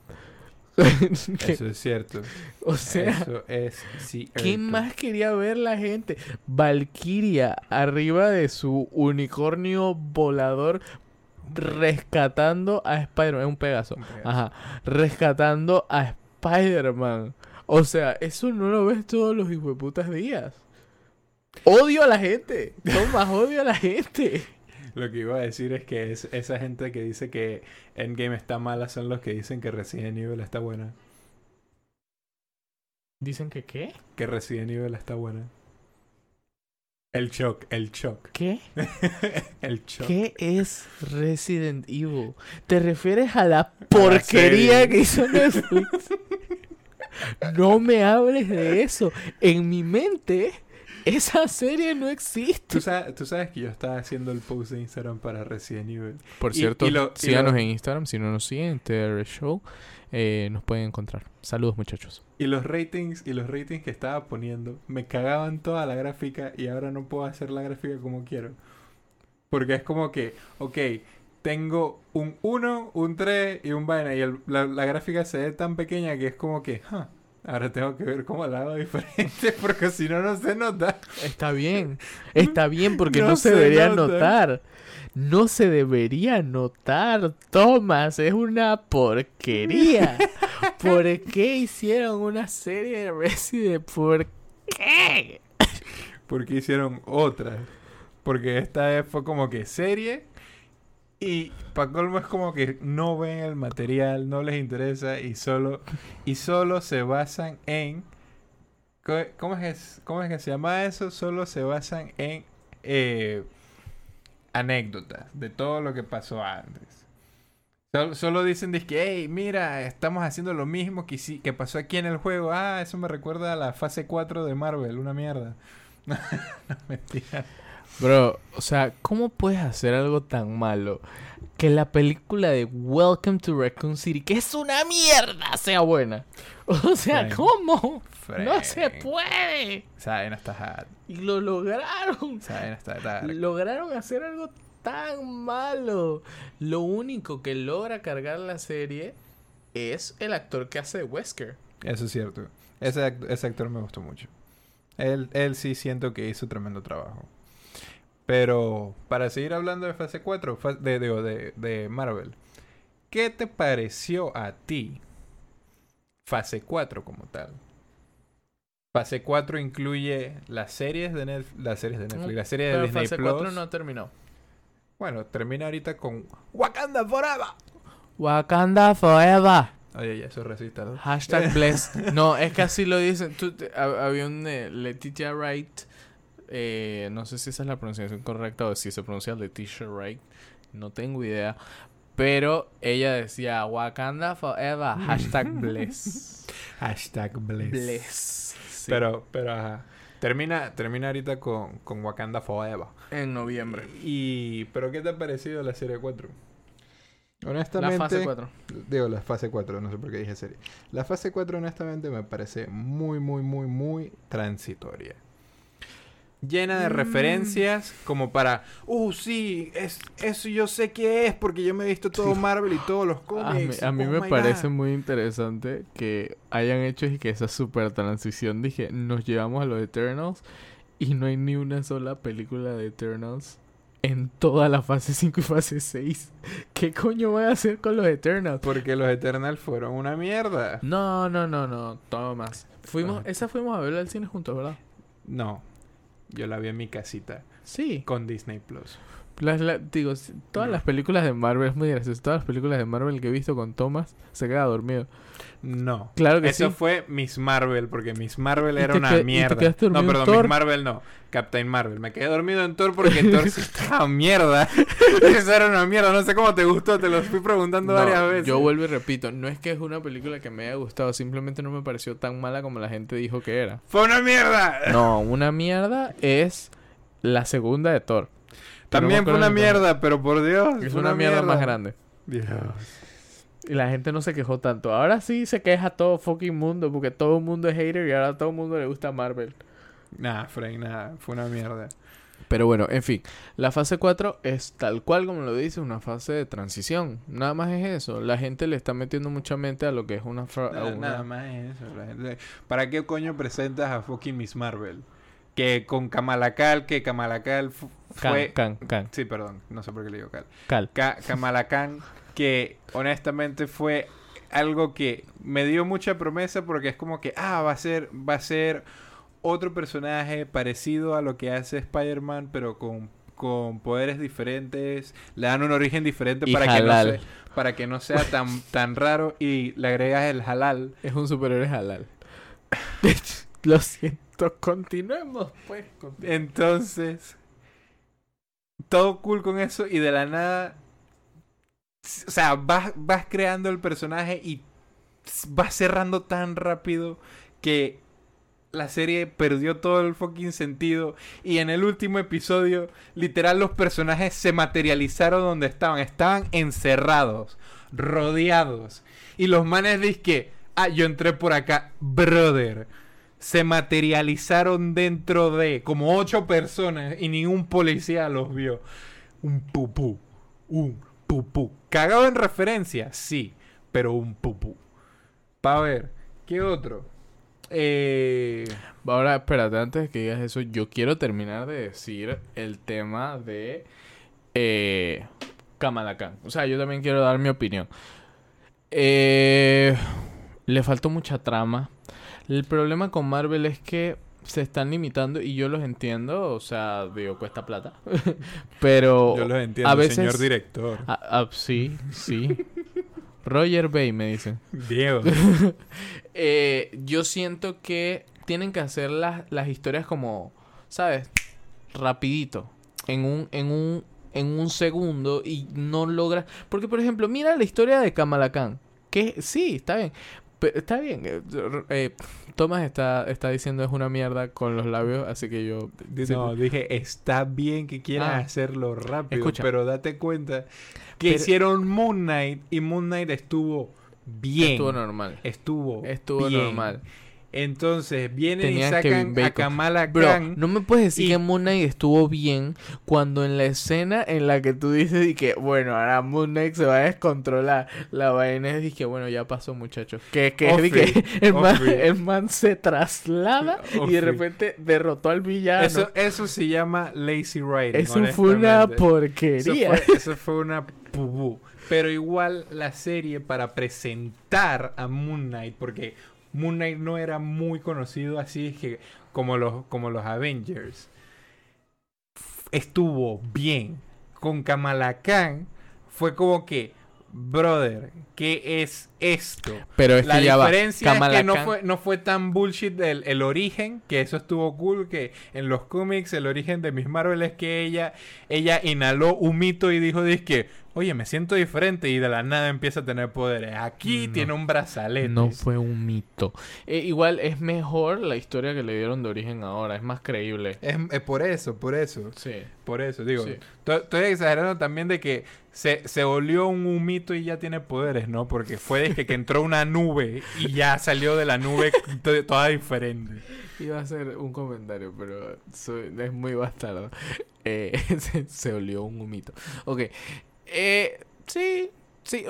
Speaker 2: Eso es cierto.
Speaker 1: o sea,
Speaker 2: Eso es cierto.
Speaker 1: ¿qué más quería ver la gente? Valkyria arriba de su unicornio volador rescatando a Spider-Man. Es un Pegaso.
Speaker 2: Un Pegaso.
Speaker 1: Ajá. Rescatando a Spider-Man. O sea, eso no lo ves todos los hijueputas días. Odio a la gente. Toma, odio a la gente.
Speaker 2: Lo que iba a decir es que es esa gente que dice que Endgame está mala son los que dicen que Resident Evil está buena.
Speaker 1: Dicen que qué?
Speaker 2: Que Resident Evil está buena. El shock, el shock.
Speaker 1: ¿Qué?
Speaker 2: el shock.
Speaker 1: ¿Qué es Resident Evil? ¿Te refieres a la porquería que hizo Netflix? No me hables de eso. En mi mente, esa serie no existe.
Speaker 2: ¿Tú sabes, tú sabes que yo estaba haciendo el post de Instagram para Resident Evil.
Speaker 1: Por
Speaker 2: Y-
Speaker 1: cierto,
Speaker 2: y lo- y
Speaker 1: síganos
Speaker 2: lo-
Speaker 1: en Instagram. Si no nos siguen, TR Show, eh, nos pueden encontrar. Saludos, muchachos.
Speaker 2: Y los ratings y los ratings que estaba poniendo me cagaban toda la gráfica y ahora no puedo hacer la gráfica como quiero. Porque es como que, ok, tengo un 1, un 3 y un vaina y la gráfica se ve tan pequeña que es como que, "Huh, ahora tengo que ver cómo la hago diferente porque si no, no se nota.
Speaker 1: Está bien. Está bien porque no,
Speaker 2: No
Speaker 1: se
Speaker 2: se
Speaker 1: debería
Speaker 2: nota.
Speaker 1: notar. No se debería notar, Thomas. Es una porquería. ¿Por qué hicieron una serie de Resident? ¿Por qué?
Speaker 2: Porque hicieron otra. Porque esta fue como que serie. Y para colmo es como que no ven el material, no les interesa y solo, y solo se basan en... ¿Cómo es, ¿Cómo es que se llama eso? Solo se basan en eh, anécdotas de todo lo que pasó antes. Solo, solo dicen que, hey, mira, estamos haciendo lo mismo que, que pasó aquí en el juego. Ah, eso me recuerda a la fase 4 de Marvel, una mierda. no, mentira.
Speaker 1: Bro, o sea, ¿cómo puedes hacer algo tan malo que la película de Welcome to Raccoon City, que es una mierda, sea buena? O sea,
Speaker 2: Frank.
Speaker 1: ¿cómo? No se puede.
Speaker 2: Saben está hard.
Speaker 1: Y lo lograron.
Speaker 2: Saben dark.
Speaker 1: Lograron hacer algo tan malo. Lo único que logra cargar la serie es el actor que hace de Wesker.
Speaker 2: Eso es cierto. Ese, act- ese actor me gustó mucho. Él, él sí siento que hizo tremendo trabajo. Pero para seguir hablando de fase 4, fa- de, de, de Marvel, ¿qué te pareció a ti fase 4 como tal? Fase 4 incluye las series de Netflix, las series de Netflix,
Speaker 1: Mm,
Speaker 2: las series de
Speaker 1: Pero
Speaker 2: Disney
Speaker 1: fase
Speaker 2: Plus.
Speaker 1: 4 no terminó.
Speaker 2: Bueno, termina ahorita con Wakanda Forever.
Speaker 1: Wakanda Forever.
Speaker 2: Oye, ya soy racista, ¿no?
Speaker 1: Hashtag blessed. No, es que así lo dicen. Tú había un eh, Letitia Wright. Eh, no sé si esa es la pronunciación correcta o si se pronuncia Letitia Wright. No tengo idea. Pero ella decía Wakanda Forever. Hashtag bless.
Speaker 2: Hashtag bless.
Speaker 1: Bless. Sí.
Speaker 2: Pero, pero, ajá. Termina, termina ahorita con, con Wakanda Forever.
Speaker 1: En noviembre.
Speaker 2: Y, pero ¿qué te ha parecido la serie 4?
Speaker 1: La
Speaker 2: Honestamente,
Speaker 1: fase 4.
Speaker 2: digo la fase 4, no sé por qué dije serie. La fase 4 honestamente me parece muy, muy, muy, muy transitoria. Llena de
Speaker 1: Mm.
Speaker 2: referencias como para, uh, sí, es, eso yo sé qué es porque yo me he visto todo Marvel y todos los
Speaker 1: A mí,
Speaker 2: cómics.
Speaker 1: a mí
Speaker 2: Oh
Speaker 1: me parece
Speaker 2: God.
Speaker 1: muy interesante que hayan hecho y que esa super transición dije, nos llevamos a los Eternals y no hay ni una sola película de Eternals en toda la fase 5 y fase 6. ¿Qué coño van a hacer con los Eternals?
Speaker 2: Porque los Eternals fueron una mierda.
Speaker 1: No, no, no, no, Tomás. Fuimos,
Speaker 2: Ah.
Speaker 1: esa fuimos a verla al cine juntos, ¿verdad?
Speaker 2: No, yo la vi en mi casita
Speaker 1: Sí.
Speaker 2: con Disney Plus.
Speaker 1: Las, la- digo, todas las películas de Marvel, es muy gracioso, todas las películas de Marvel que he visto con Thomas se queda dormido.
Speaker 2: No.
Speaker 1: Claro que
Speaker 2: Eso
Speaker 1: sí.
Speaker 2: fue Miss Marvel, porque Miss Marvel era una mierda. No, perdón,
Speaker 1: Thor.
Speaker 2: Miss Marvel no. Captain Marvel. Me quedé dormido en Thor porque Thor sí estaba mierda. Eso era una mierda. No sé cómo te gustó, te lo fui preguntando
Speaker 1: No,
Speaker 2: varias veces.
Speaker 1: Yo vuelvo y repito, no es que es una película que me haya gustado, simplemente no me pareció tan mala como la gente dijo que era.
Speaker 2: ¡Fue una mierda!
Speaker 1: No, una mierda es la segunda de Thor.
Speaker 2: También fue una mierda, pero por Dios.
Speaker 1: Es una, mierda, más grande.
Speaker 2: Dios.
Speaker 1: Y la gente no se quejó tanto. Ahora sí se queja todo fucking mundo, porque todo el mundo es hater y ahora a todo el mundo le gusta Marvel.
Speaker 2: Nah, Frank, nada. Fue una mierda.
Speaker 1: Pero bueno, en fin, la fase 4 es tal cual como lo dice, una fase de transición. Nada más es eso. La gente le está metiendo mucha mente a lo que es una... fra-
Speaker 2: Nada,
Speaker 1: una-
Speaker 2: nada más es eso. la gente- ¿Para qué coño presentas a fucking Miss Marvel? Que con Kamala Khan, que Kamala Khan fu-
Speaker 1: Can,
Speaker 2: fue...
Speaker 1: can, can,
Speaker 2: Sí, perdón. No sé por qué le digo Khan.
Speaker 1: cal.
Speaker 2: Ka- que honestamente fue algo que me dio mucha promesa porque es como que, ah, va a ser, va a ser otro personaje parecido a lo que hace Spider-Man, pero con, con poderes diferentes, le dan un origen diferente
Speaker 1: Y
Speaker 2: para que, no sea, para que no sea tan, tan raro y le agregas el halal.
Speaker 1: Es un superhéroe halal. Lo siento, continuemos pues.
Speaker 2: Entonces, todo cool con eso y de la nada, o sea, vas, vas creando el personaje y vas cerrando tan rápido que la serie perdió todo el fucking sentido y en el último episodio, literal, los personajes se materializaron donde estaban, estaban encerrados, rodeados y los manes dizque, ah, yo entré por acá, brother se materializaron dentro de como ocho personas y ningún policía los vio. Un pupú, un pupú. Cagado en referencia, sí, pero un pupú. Pa' ver, ¿qué otro? Eh,
Speaker 1: Ahora, espérate, antes de que digas eso, yo quiero terminar de decir el tema de eh, Kamala Khan. O sea, yo también quiero dar mi opinión. Eh, le faltó mucha trama. El problema con Marvel es que se están limitando y yo los entiendo, o sea, digo, cuesta plata. Pero
Speaker 2: yo los entiendo,
Speaker 1: a veces
Speaker 2: señor director.
Speaker 1: Ah, ah, sí, sí. Roger Bay me dicen.
Speaker 2: Diego.
Speaker 1: Eh, yo siento que tienen que hacer las, las historias como, ¿sabes? Rapidito. En un, en un en un segundo y no logras... Porque, por ejemplo, mira la historia de Kamala Khan. Que sí, está bien. Pe- Está bien. eh, eh, Thomas está, está diciendo es una mierda con los labios, así que yo...
Speaker 2: No, dije, está bien que quieras
Speaker 1: Ah.
Speaker 2: hacerlo rápido,
Speaker 1: Escucha.
Speaker 2: pero date cuenta que
Speaker 1: Pero-
Speaker 2: hicieron Moon Knight y Moon Knight estuvo bien.
Speaker 1: Estuvo normal.
Speaker 2: Estuvo
Speaker 1: Estuvo
Speaker 2: bien.
Speaker 1: normal.
Speaker 2: Entonces vienen y sacan a. Kamala
Speaker 1: Bro,
Speaker 2: Khan.
Speaker 1: no me puedes decir
Speaker 2: y-
Speaker 1: que Moon Knight estuvo bien cuando en la escena en la que tú dices y que, bueno, ahora Moon Knight se va a descontrolar. La vaina es y que, bueno, ya pasó, muchachos. Que, que, es que el, man, el man se traslada y de repente derrotó al villano.
Speaker 2: Eso, eso se llama lazy writing.
Speaker 1: Eso fue una
Speaker 2: honestamente. Eso
Speaker 1: porquería.
Speaker 2: fue, eso fue una pubú. Pero igual la serie para presentar a Moon Knight, porque Moon Knight no era muy conocido así que como los, como los Avengers. Estuvo bien. Con Kamala Khan fue como que, brother, ¿qué es esto?
Speaker 1: Pero es
Speaker 2: La
Speaker 1: que ya va.
Speaker 2: diferencia es que no fue, no fue tan bullshit el, el origen, que eso estuvo cool, que en los cómics el origen de Miss Marvel es que ella, ella inhaló un mito y dijo, que oye, me siento diferente y de la nada empieza a tener poderes. Aquí
Speaker 1: No.
Speaker 2: tiene un brazalete.
Speaker 1: No fue un mito. Eh, igual es mejor la historia que le dieron de origen ahora. Es más creíble.
Speaker 2: Es, es por eso, por eso.
Speaker 1: Sí.
Speaker 2: Por eso, digo,
Speaker 1: Sí.
Speaker 2: estoy exagerando también de que se, se volvió un humito y ya tiene poderes, ¿no? Porque fue desde que entró una nube y ya salió de la nube to- toda diferente.
Speaker 1: Iba a hacer un comentario, pero soy- es muy bastardo. Eh, se, se olió un humito. Ok. Eh, sí, sí.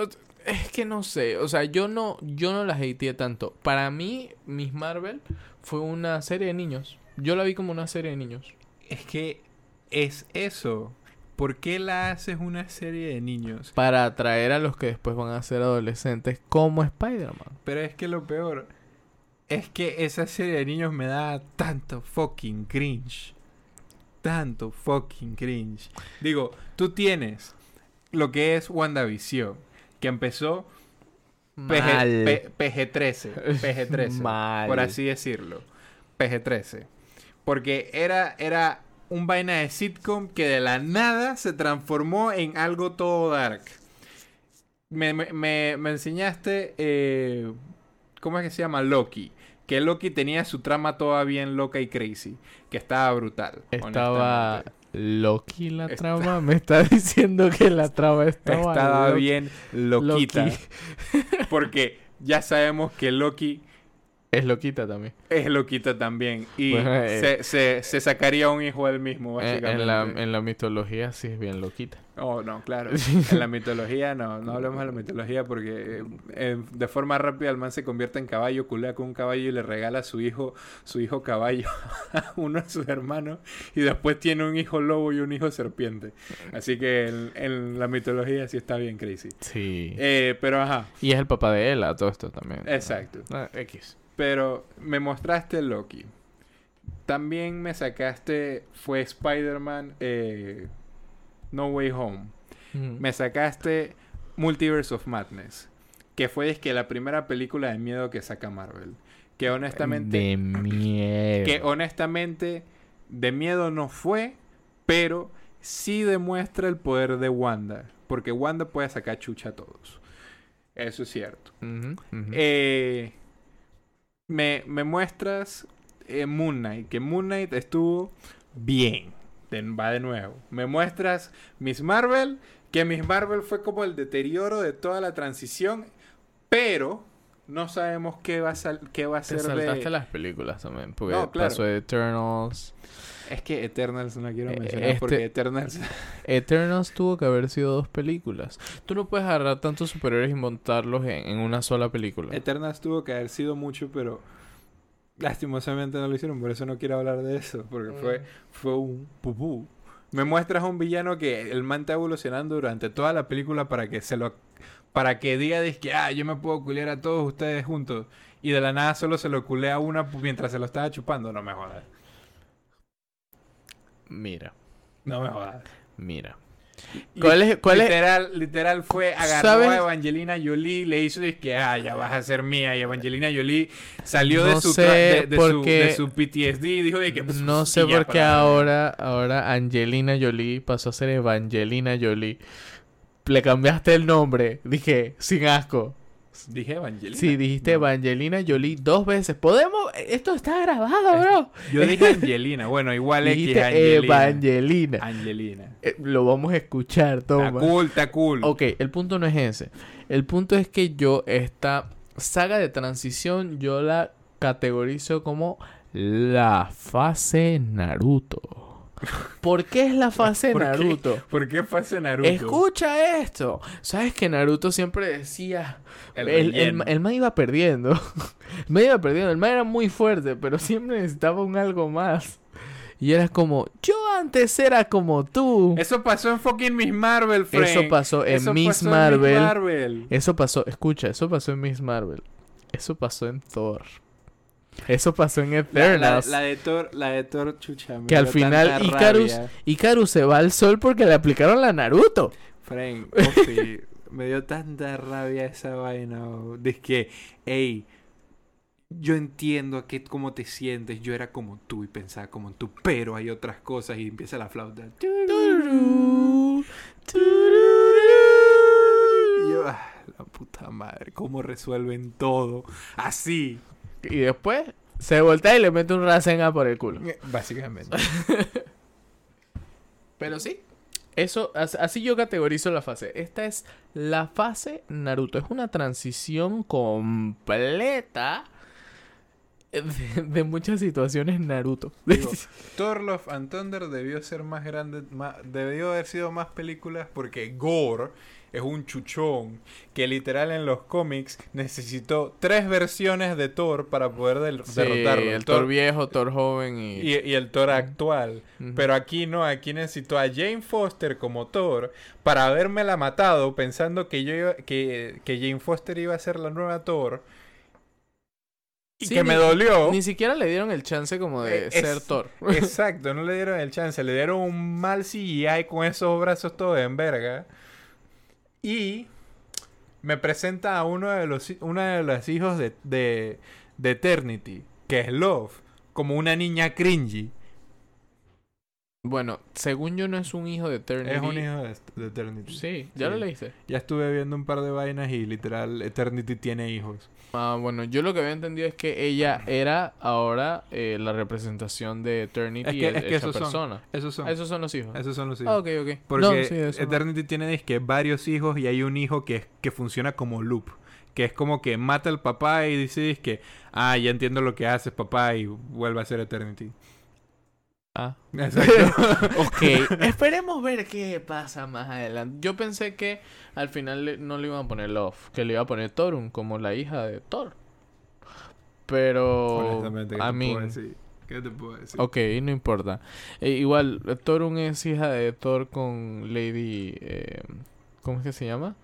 Speaker 1: Es que no sé. O sea, yo no, yo no las hateé tanto. Para mí, Miss Marvel fue una serie de niños. Yo la vi como una serie de niños.
Speaker 2: Es que es eso. ¿Por qué la haces una serie de niños?
Speaker 1: Para atraer a los que después van a ser adolescentes como Spider-Man.
Speaker 2: Pero es que lo peor es que esa serie de niños me da tanto fucking cringe. Tanto fucking cringe. Digo, tú tienes lo que es WandaVision, que empezó PG,
Speaker 1: Mal.
Speaker 2: P- PG-13. PG-13.
Speaker 1: Mal.
Speaker 2: Por así decirlo. PG-13. Porque era, era un vaina de sitcom que de la nada se transformó en algo todo dark. Me, me- me- enseñaste, eh, ¿cómo es que se llama? Loki. Que Loki tenía su trama toda bien loca y crazy. Que estaba brutal.
Speaker 1: Estaba. Loki la
Speaker 2: Está-
Speaker 1: trama. Me está diciendo que la trama estaba,
Speaker 2: Estaba bien loquita.
Speaker 1: Loki.
Speaker 2: Porque ya sabemos que Loki
Speaker 1: Es loquita también.
Speaker 2: es loquita también. Y
Speaker 1: eh,
Speaker 2: se, se- se sacaría un hijo él mismo, básicamente.
Speaker 1: En la, en la mitología sí es bien loquita.
Speaker 2: Oh, no, claro. En la mitología no, no hablemos de la mitología porque eh, eh, de forma rápida el man se convierte en caballo, culea con un caballo y le regala a su hijo, su hijo caballo a uno de sus hermanos y después tiene un hijo lobo y un hijo serpiente. Así que en, en la mitología sí está bien crazy.
Speaker 1: Sí.
Speaker 2: Eh, pero ajá,
Speaker 1: y es el papá de Ella, todo esto también.
Speaker 2: exacto.
Speaker 1: Ah, X.
Speaker 2: Pero me mostraste Loki. También me sacaste, fue Spider-Man eh, No Way Home.
Speaker 1: Mm.
Speaker 2: Me sacaste Multiverse of Madness. Que fue es que la primera película de miedo que saca Marvel. Que honestamente.
Speaker 1: De miedo.
Speaker 2: Que honestamente. De miedo no fue. Pero sí demuestra el poder de Wanda. Porque Wanda puede sacar chucha a todos. Eso es cierto. Eh, me, me muestras eh, Moon Knight, que Moon Knight estuvo bien. Va de nuevo. Me muestras Miss Marvel, que Miss Marvel fue como el deterioro de toda la transición, pero no sabemos qué va a, sal- qué va a ser
Speaker 1: saltaste
Speaker 2: de...
Speaker 1: las películas también. Porque
Speaker 2: No, claro.
Speaker 1: pasó de Eternals.
Speaker 2: Es que Eternals no quiero
Speaker 1: Eh,
Speaker 2: mencionar
Speaker 1: este-
Speaker 2: porque Eternals...
Speaker 1: Eternals tuvo que haber sido dos películas. Tú no puedes agarrar tantos superhéroes y montarlos en, en una sola película.
Speaker 2: Eternals tuvo que haber sido mucho, pero lastimosamente no lo hicieron, por eso no quiero hablar de eso, porque fue, fue un pupú. Me muestras a un villano que el man está evolucionando durante toda la película para que se lo para que diga que ah, yo me puedo culear a todos ustedes juntos y de la nada solo se lo culea a una mientras se lo estaba chupando, no me jodas.
Speaker 1: Mira,
Speaker 2: No me jodas.
Speaker 1: mira. ¿Cuál es- cuál es-
Speaker 2: literal, literal fue, agarró
Speaker 1: ¿Sabes?
Speaker 2: a Evangelina Jolie, le hizo de que, ah, ya vas a ser mía. Y Evangelina Jolie salió
Speaker 1: No
Speaker 2: de, su, de, su,
Speaker 1: qué-
Speaker 2: de su PTSD y dijo de que... pues,
Speaker 1: No sé por qué ahora, ahora Angelina Jolie pasó a ser Evangelina Jolie. Le cambiaste el nombre. Dije, sin asco.
Speaker 2: Dije Evangelina.
Speaker 1: Sí, dijiste
Speaker 2: No.
Speaker 1: Evangelina Jolie dos veces. ¿Podemos? Esto está grabado, bro.
Speaker 2: Yo dije Angelina. Bueno, igual X
Speaker 1: Dijiste
Speaker 2: Angelina.
Speaker 1: Evangelina.
Speaker 2: Angelina.
Speaker 1: Eh, lo vamos a escuchar,
Speaker 2: Está
Speaker 1: toma.
Speaker 2: cool, está cool.
Speaker 1: Ok, el punto no es ese. El punto es que yo esta saga de transición yo la categorizo como la fase Naruto. ¿Por qué es la fase
Speaker 2: ¿Por qué?
Speaker 1: Naruto?
Speaker 2: ¿Por qué pasa Naruto?
Speaker 1: Escucha esto. ¿Sabes que Naruto siempre decía...
Speaker 2: El
Speaker 1: El, el,
Speaker 2: relleno.
Speaker 1: el man iba perdiendo. El man iba perdiendo. El man era muy fuerte, pero siempre necesitaba un algo más. Y era como, yo antes era como tú.
Speaker 2: Eso pasó en fucking Miss Marvel, Frank.
Speaker 1: Eso pasó en
Speaker 2: Eso
Speaker 1: Miss
Speaker 2: pasó en
Speaker 1: Marvel.
Speaker 2: Marvel.
Speaker 1: Eso pasó, escucha, eso pasó en Miss Marvel. Eso pasó en Thor. Eso pasó en
Speaker 2: La, la-
Speaker 1: Eternals.
Speaker 2: la de Thor, la de Thor, chucha. me
Speaker 1: que al final Icarus. Icarus se va al sol porque le aplicaron la Naruto.
Speaker 2: Frank, Ofi, me dio tanta rabia esa vaina. oh. De que, hey, yo entiendo que cómo te sientes. Yo era como tú y pensaba como tú, pero hay otras cosas y empieza la flauta. Y yo, ah, la puta madre, cómo resuelven todo así.
Speaker 1: Y después se voltea y le mete un Rasengan por el culo.
Speaker 2: Básicamente.
Speaker 1: Pero sí, eso, as- así yo categorizo la fase. Esta es la fase Naruto. Es una transición completa de, de muchas situaciones Naruto.
Speaker 2: Digo, Thor Love and Thunder debió ser más grande, debió haber sido más películas porque Gore es un chuchón que literal en los cómics necesitó tres versiones de Thor para poder
Speaker 1: Sí,
Speaker 2: derrotarlo.
Speaker 1: el Thor viejo, Thor joven y...
Speaker 2: y, y el Thor actual. Pero aquí no, aquí necesitó a Jane Foster como Thor para habérmela matado pensando que yo iba- que, que Jane Foster iba a ser la nueva Thor. Y
Speaker 1: Sí,
Speaker 2: que me
Speaker 1: ni-
Speaker 2: dolió.
Speaker 1: Ni siquiera le dieron el chance como de
Speaker 2: Eh,
Speaker 1: ser Thor.
Speaker 2: Exacto, no le dieron el chance, le dieron un mal CGI con esos brazos todos en verga. Y me presenta a uno de los, una de los hijos de, de, de Eternity, que es Love, como una niña cringy.
Speaker 1: Bueno, según yo no es un hijo de Eternity.
Speaker 2: Es un hijo de, de Eternity.
Speaker 1: Sí, ya
Speaker 2: Sí.
Speaker 1: lo leíste.
Speaker 2: Ya estuve viendo un par de vainas y literal Eternity tiene hijos.
Speaker 1: Ah, bueno, yo lo que había entendido es que ella era ahora eh, la representación de Eternity
Speaker 2: Es que- es que esos son.
Speaker 1: persona.
Speaker 2: Esos son.
Speaker 1: Esos son los hijos.
Speaker 2: Esos son los hijos.
Speaker 1: Ah, ok, ok.
Speaker 2: Porque
Speaker 1: No, sí, eso no.
Speaker 2: Eternity tiene dizque, varios hijos y hay un hijo que, que funciona como loop. Que es como que mata al papá y dice que, ah, ya entiendo lo que haces, papá, y vuelve a ser Eternity.
Speaker 1: Ah. Ok, esperemos ver qué pasa más adelante. Yo pensé que al final no le iban a poner Love, que le iba a poner Torun como la hija de Thor. Pero,
Speaker 2: Honestamente, ¿qué
Speaker 1: a mí?
Speaker 2: ¿Qué te puedo decir?
Speaker 1: ok, no importa. Eh, igual, Torun es hija de Thor con Lady, eh, ¿cómo es que se llama?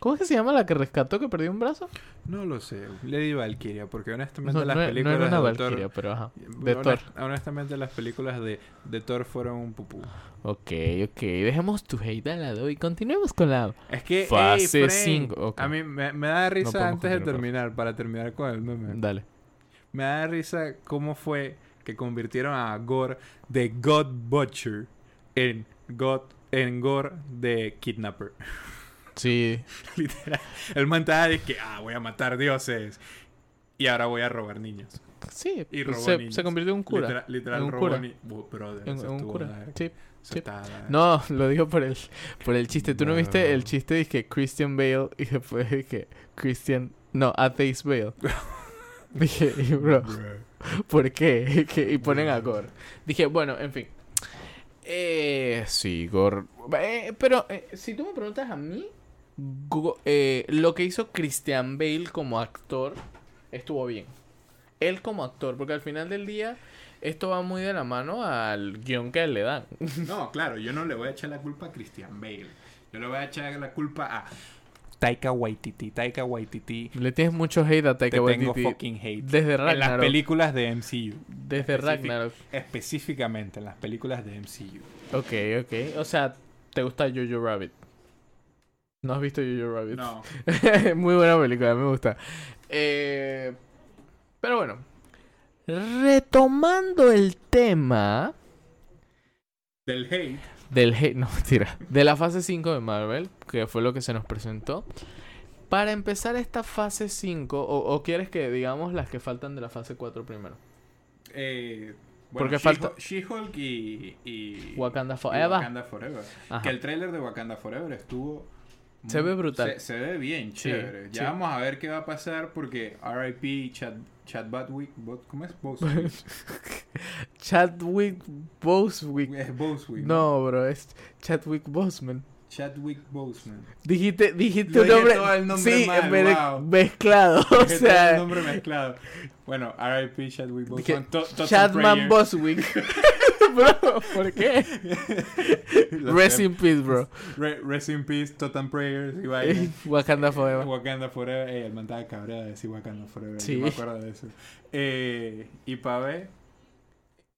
Speaker 1: ¿Cómo es que se llama la que rescató que perdió un brazo?
Speaker 2: No lo sé. Lady Valkyria, porque honestamente
Speaker 1: No,
Speaker 2: las
Speaker 1: no, no
Speaker 2: películas
Speaker 1: era una
Speaker 2: de Thor...
Speaker 1: Valkyria, pero ajá. De
Speaker 2: honest-
Speaker 1: Thor.
Speaker 2: Honestamente las películas de, de Thor fueron un pupú.
Speaker 1: Ok, ok. Dejemos tu hate al lado y continuemos con la...
Speaker 2: Es que,
Speaker 1: Fase
Speaker 2: ey, Frank,
Speaker 1: cinco, ok.
Speaker 2: a mí me, me da risa antes de terminar, para terminar con el meme.
Speaker 1: Dale.
Speaker 2: Me da risa cómo fue que convirtieron a Gore de God Butcher en God en Gore de Kidnapper.
Speaker 1: Sí.
Speaker 2: Literal. El man de que, ah, voy a matar dioses. Y ahora voy a robar niños.
Speaker 1: Sí,
Speaker 2: Y robó
Speaker 1: se,
Speaker 2: niños.
Speaker 1: se convirtió en un cura.
Speaker 2: Literal, literal
Speaker 1: En un
Speaker 2: robó
Speaker 1: cura.
Speaker 2: ni- brother,
Speaker 1: En, un cura. Sí. No, lo digo por el, por el chiste. ¿Tú no, viste el chiste que Christian Bale y después de que Christian... No, Atheist Bale. Dije, y bro. ¿por qué? Y ponen a Gore. Dije, bueno, en fin. Eh, sí, Gore. Eh, pero eh, si tú me preguntas a mí, eh, lo que hizo Christian Bale como actor estuvo bien. Él como actor, porque al final del día esto va muy de la mano al guion que le dan.
Speaker 2: No, claro, yo no le voy a echar la culpa a Christian Bale. Yo le voy a echar la culpa a Taika Waititi. Taika Waititi.
Speaker 1: Le tienes mucho hate a
Speaker 2: Te
Speaker 1: Taika
Speaker 2: tengo
Speaker 1: Waititi
Speaker 2: fucking hate.
Speaker 1: desde
Speaker 2: En las
Speaker 1: Ragnarok.
Speaker 2: películas de MCU.
Speaker 1: Desde Ragnarok.
Speaker 2: Específicamente en las películas de MCU.
Speaker 1: Ok, ok. O sea, ¿Te gusta Jojo Rabbit? ¿No has visto Jojo Rabbit?
Speaker 2: No.
Speaker 1: Muy buena película, me gusta. Eh, pero bueno. Retomando el tema
Speaker 2: Del hate.
Speaker 1: del hate, no mentira, de la fase 5 de Marvel, que fue lo que se nos presentó. Para empezar esta fase 5, o, o quieres que digamos las que faltan de la fase 4 primero?
Speaker 2: Eh,
Speaker 1: Porque
Speaker 2: She-
Speaker 1: falta-
Speaker 2: She-Hulk y, y.
Speaker 1: Wakanda
Speaker 2: y
Speaker 1: Forever.
Speaker 2: Wakanda Forever.
Speaker 1: Ajá.
Speaker 2: Que el tráiler de Wakanda Forever estuvo.
Speaker 1: Se ve brutal.
Speaker 2: Se, se ve bien,
Speaker 1: Sí,
Speaker 2: chévere. Ya
Speaker 1: sí.
Speaker 2: vamos a ver qué va a pasar porque RIP Chad, Chad Botwick. Bot- ¿Cómo es? Boswick.
Speaker 1: Chadwick
Speaker 2: es Boswick.
Speaker 1: No, bro, es Chadwick Boseman.
Speaker 2: Chadwick Boseman.
Speaker 1: Dijiste, dijiste un nombre,
Speaker 2: nombre
Speaker 1: sí,
Speaker 2: mal, wow.
Speaker 1: mezclado, o sea,
Speaker 2: el nombre mezclado. Bueno, RIP Chadwick Boseman.
Speaker 1: Chadman. Boswick. bro, ¿por qué? Rest in peace, bro.
Speaker 2: Re- Rest in peace, Totem Prayers y vaina.
Speaker 1: Wakanda Forever.
Speaker 2: Wakanda Forever. Eh, el man estaba cabreado de decir Wakanda Forever.
Speaker 1: Sí.
Speaker 2: Yo me acuerdo de eso. Eh, y para ver.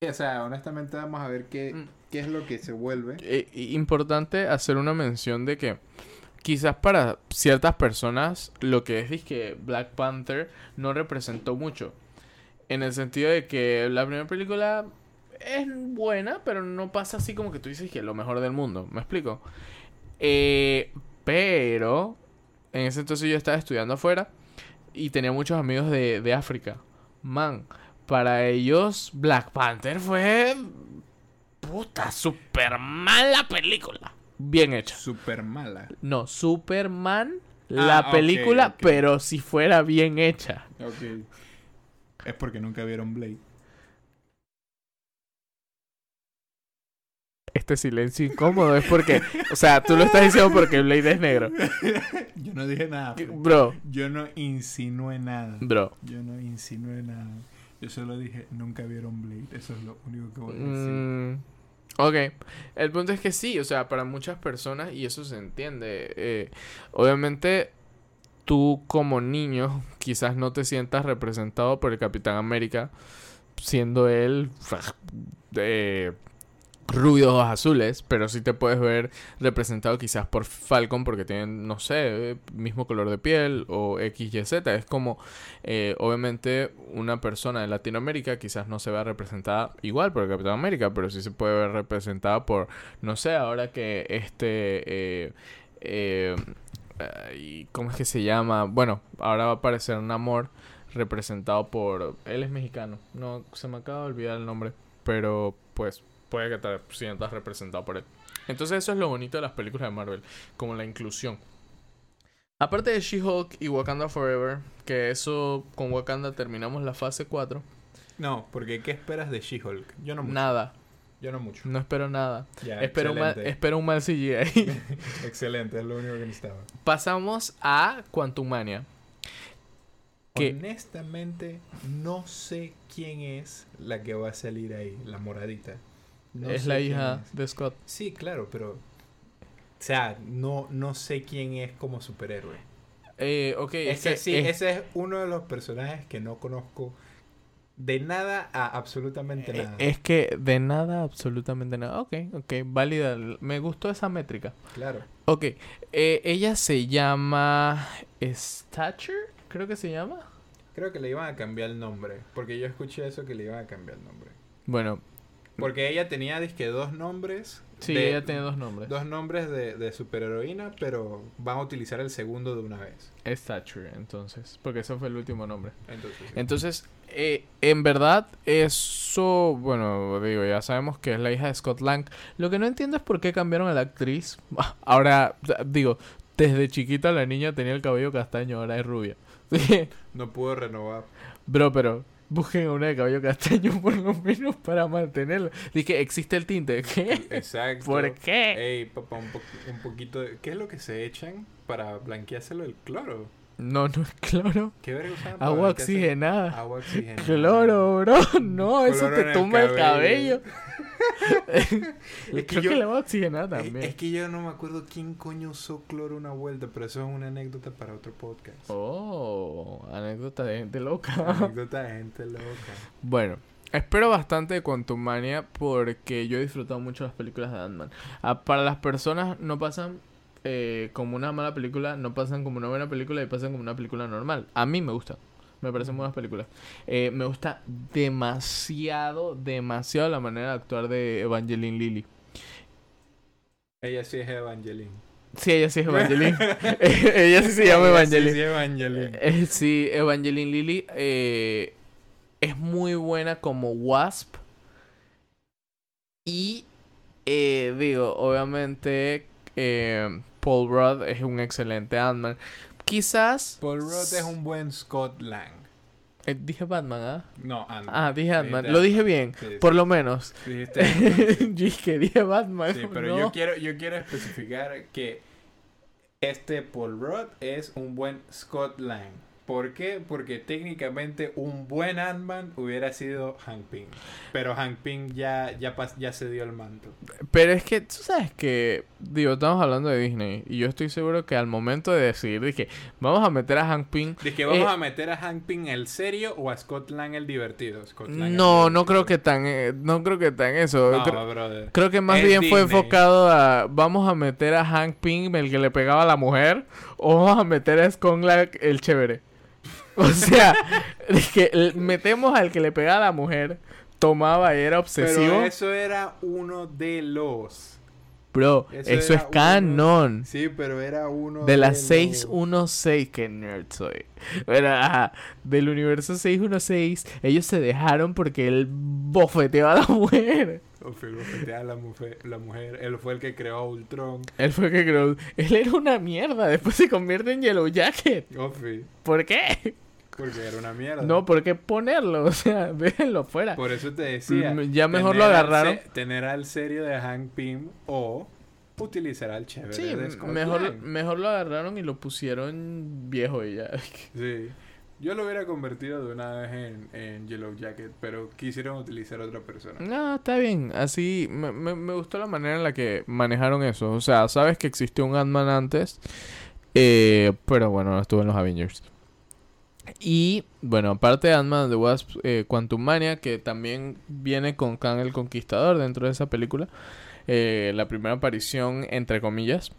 Speaker 2: O sea, honestamente vamos a ver qué,
Speaker 1: Mm.
Speaker 2: qué es lo que se vuelve.
Speaker 1: Eh, importante hacer una mención de que quizás para ciertas personas lo que es que Black Panther no representó mucho. En el sentido de que la primera película es buena, pero no pasa así como que tú dices que lo mejor del mundo. ¿Me explico? Eh, pero en ese entonces yo estaba estudiando afuera y tenía muchos amigos de, de África. Man, para ellos Black Panther fue... Puta, super mala película. Bien hecha.
Speaker 2: Súper mala.
Speaker 1: No, Superman, la
Speaker 2: Ah, ok,
Speaker 1: película, pero si fuera bien hecha.
Speaker 2: Ok. Es porque nunca vieron Blade.
Speaker 1: Este silencio incómodo es porque, o sea, tú lo estás diciendo porque Blade es negro.
Speaker 2: Yo no dije nada. pues.
Speaker 1: Bro,
Speaker 2: Yo no insinué nada.
Speaker 1: bro.
Speaker 2: Yo no insinué nada. Yo solo dije, nunca vieron Blade. Eso es lo único que voy a decir.
Speaker 1: Mm, ok, el punto es que sí, o sea, para muchas personas, y eso se entiende, eh, obviamente tú como niño quizás no te sientas representado por el Capitán América, siendo él de rubio ojos azules, pero sí te puedes ver representado quizás por Falcon porque tienen, no sé, mismo color de piel o XYZ. Es como, eh, obviamente, una persona de Latinoamérica quizás no se vea representada igual por el Capitán América, pero sí se puede ver representada por, no sé, ahora que este... Eh, eh, ¿Cómo es que se llama? Bueno, ahora va a aparecer un amor representado por... Él es mexicano. No, se me acaba de olvidar el nombre. Pero pues puede que te sientas representado por él. Entonces eso es lo bonito de las películas de Marvel. Como la inclusión. Aparte de She-Hulk y Wakanda Forever. Que eso con Wakanda terminamos la fase 4.
Speaker 2: No, porque ¿qué esperas de She-Hulk? Yo no mucho.
Speaker 1: Nada.
Speaker 2: Yo no mucho.
Speaker 1: No espero nada.
Speaker 2: Ya,
Speaker 1: Espero un, mal, espero un mal CGI.
Speaker 2: Excelente, es lo único que necesitaba.
Speaker 1: Pasamos a Quantum Mania. ¿Qué?
Speaker 2: Honestamente, no sé quién es la que va a salir ahí, la moradita. No
Speaker 1: es la hija
Speaker 2: es.
Speaker 1: de Scott.
Speaker 2: Sí, claro, pero. O sea, no, no sé quién es como superhéroe.
Speaker 1: Eh, ok, es que
Speaker 2: sí,
Speaker 1: es-
Speaker 2: ese es uno de los personajes que no conozco de nada a absolutamente
Speaker 1: Eh,
Speaker 2: nada.
Speaker 1: Es que de nada, absolutamente nada. Ok, ok, válida. Me gustó esa métrica.
Speaker 2: Claro.
Speaker 1: Ok, eh, ella se llama Stature, creo que se llama.
Speaker 2: Creo que le iban a cambiar el nombre. Porque yo escuché eso que le iban a cambiar el nombre.
Speaker 1: Bueno,
Speaker 2: Porque ella tenía, disque, dos nombres.
Speaker 1: sí,
Speaker 2: de-
Speaker 1: ella tiene dos nombres.
Speaker 2: Dos nombres de, de superheroína, pero van a utilizar el segundo de una vez.
Speaker 1: Stature, entonces, porque ese fue el último nombre.
Speaker 2: Entonces, sí.
Speaker 1: Entonces, eh, en verdad, eso, bueno, digo, ya sabemos que es la hija de Scott Lang. Lo que no entiendo es por qué cambiaron a la actriz. Ahora, digo, desde chiquita la niña tenía el cabello castaño, ahora es rubia.
Speaker 2: no pudo renovar.
Speaker 1: Bro, pero busquen una de cabello castaño por lo menos para mantenerlo. Dije, existe el tinte. ¿Qué?
Speaker 2: Exacto.
Speaker 1: ¿Por qué?
Speaker 2: Ey, papá, un, po- un poquito de... ¿Qué es lo que se echan para blanqueárselo el cloro?
Speaker 1: No, no es cloro.
Speaker 2: ¿Qué verga
Speaker 1: Agua oxigenada.
Speaker 2: Agua oxigenada.
Speaker 1: Cloro, bro. No, eso te
Speaker 2: el
Speaker 1: tumba el cabello.
Speaker 2: Es que
Speaker 1: Creo
Speaker 2: yo-
Speaker 1: que le va a oxigenar
Speaker 2: Es,
Speaker 1: también.
Speaker 2: es que yo no me acuerdo quién coño usó cloro una vuelta, pero eso es una anécdota para otro podcast.
Speaker 1: Oh, anécdota de gente loca.
Speaker 2: Anécdota de gente loca.
Speaker 1: Bueno, espero bastante de Quantumania porque yo he disfrutado mucho las películas de Ant-Man. Ah, para las personas no pasan eh, como una mala película, no pasan como una buena película y pasan como una película normal. A mí me gusta. Me parecen buenas películas. Eh, me gusta demasiado, demasiado la manera de actuar de Evangeline Lilly.
Speaker 2: Ella sí es Evangeline.
Speaker 1: Sí, ella sí es Evangeline. ella sí se llama
Speaker 2: Ella sí,
Speaker 1: Evangeline.
Speaker 2: sí, Evangeline.
Speaker 1: Eh, sí, Evangeline Lilly eh, es muy buena como Wasp. Y digo, obviamente Paul Rudd es un excelente Ant-Man. Quizás...
Speaker 2: Paul Rudd es un buen Scott Lang.
Speaker 1: eh, dije Batman, ¿ah?
Speaker 2: No, Ant
Speaker 1: Ah, dije Ant-Man. Lo dije bien,
Speaker 2: Sí, sí.
Speaker 1: por lo menos.
Speaker 2: Dijiste Ant-Man.
Speaker 1: yo dije, dije Batman.
Speaker 2: Sí, pero
Speaker 1: no.
Speaker 2: yo quiero, yo quiero especificar que este Paul Rudd es un buen Scott Lang. ¿Por qué? Porque técnicamente un buen Ant-Man hubiera sido Hank Pym. Pero Hank Pym ya, ya, ya se dio el manto.
Speaker 1: Pero es que, tú sabes que, digo, estamos hablando de Disney. Y yo estoy seguro que al momento de decidir, dije, vamos a meter a Hank Pym
Speaker 2: que vamos
Speaker 1: Eh,
Speaker 2: a meter a Hank Pym el serio o a Scott Lang el divertido. Scott Lang el
Speaker 1: No, no creo que tan, eh, no creo que tan eso.
Speaker 2: No,
Speaker 1: creo,
Speaker 2: brother.
Speaker 1: creo que más
Speaker 2: es
Speaker 1: bien fue enfocado a vamos a meter a Hank Pym, el que le pegaba a la mujer, o vamos a meter a Skonglack, el chévere. O sea, que metemos al que le pegaba a la mujer, tomaba y era obsesivo.
Speaker 2: Pero eso era uno de los.
Speaker 1: Bro,
Speaker 2: eso
Speaker 1: eso,
Speaker 2: era
Speaker 1: es canon.
Speaker 2: Sí, pero era uno
Speaker 1: De las
Speaker 2: los-
Speaker 1: 616, que nerd soy. Ajá, del universo 616, ellos se dejaron porque él bofeteó a la mujer.
Speaker 2: O Phil bofetea a la mujer, la mujer. Él fue el que creó a Ultron.
Speaker 1: Él fue el que creó. Él era una mierda. Después se convierte en Yellow Jacket.
Speaker 2: Ofi,
Speaker 1: ¿Por qué?
Speaker 2: porque era una mierda.
Speaker 1: No, ¿por qué ponerlo? O sea, déjenlo fuera.
Speaker 2: Por eso te decía.
Speaker 1: Mm, ya mejor lo agarraron.
Speaker 2: Tener al serio de Hank Pym o utilizar al chévere
Speaker 1: Sí,
Speaker 2: de Scott
Speaker 1: mejor,
Speaker 2: Lang.
Speaker 1: mejor lo agarraron y lo pusieron viejo y ya.
Speaker 2: Sí. Yo lo hubiera convertido de una vez en, en Yellow Jacket, pero quisieron utilizar a otra persona.
Speaker 1: No, está bien. Así me, me, me gustó la manera en la que manejaron eso. O sea, sabes que existió un Ant-Man antes. eh, pero bueno, no estuvo en los Avengers. Y bueno, aparte de Ant-Man The Wasp, eh, Quantum Mania, que también viene con Kang el Conquistador dentro de esa película. Eh, la primera aparición, entre comillas.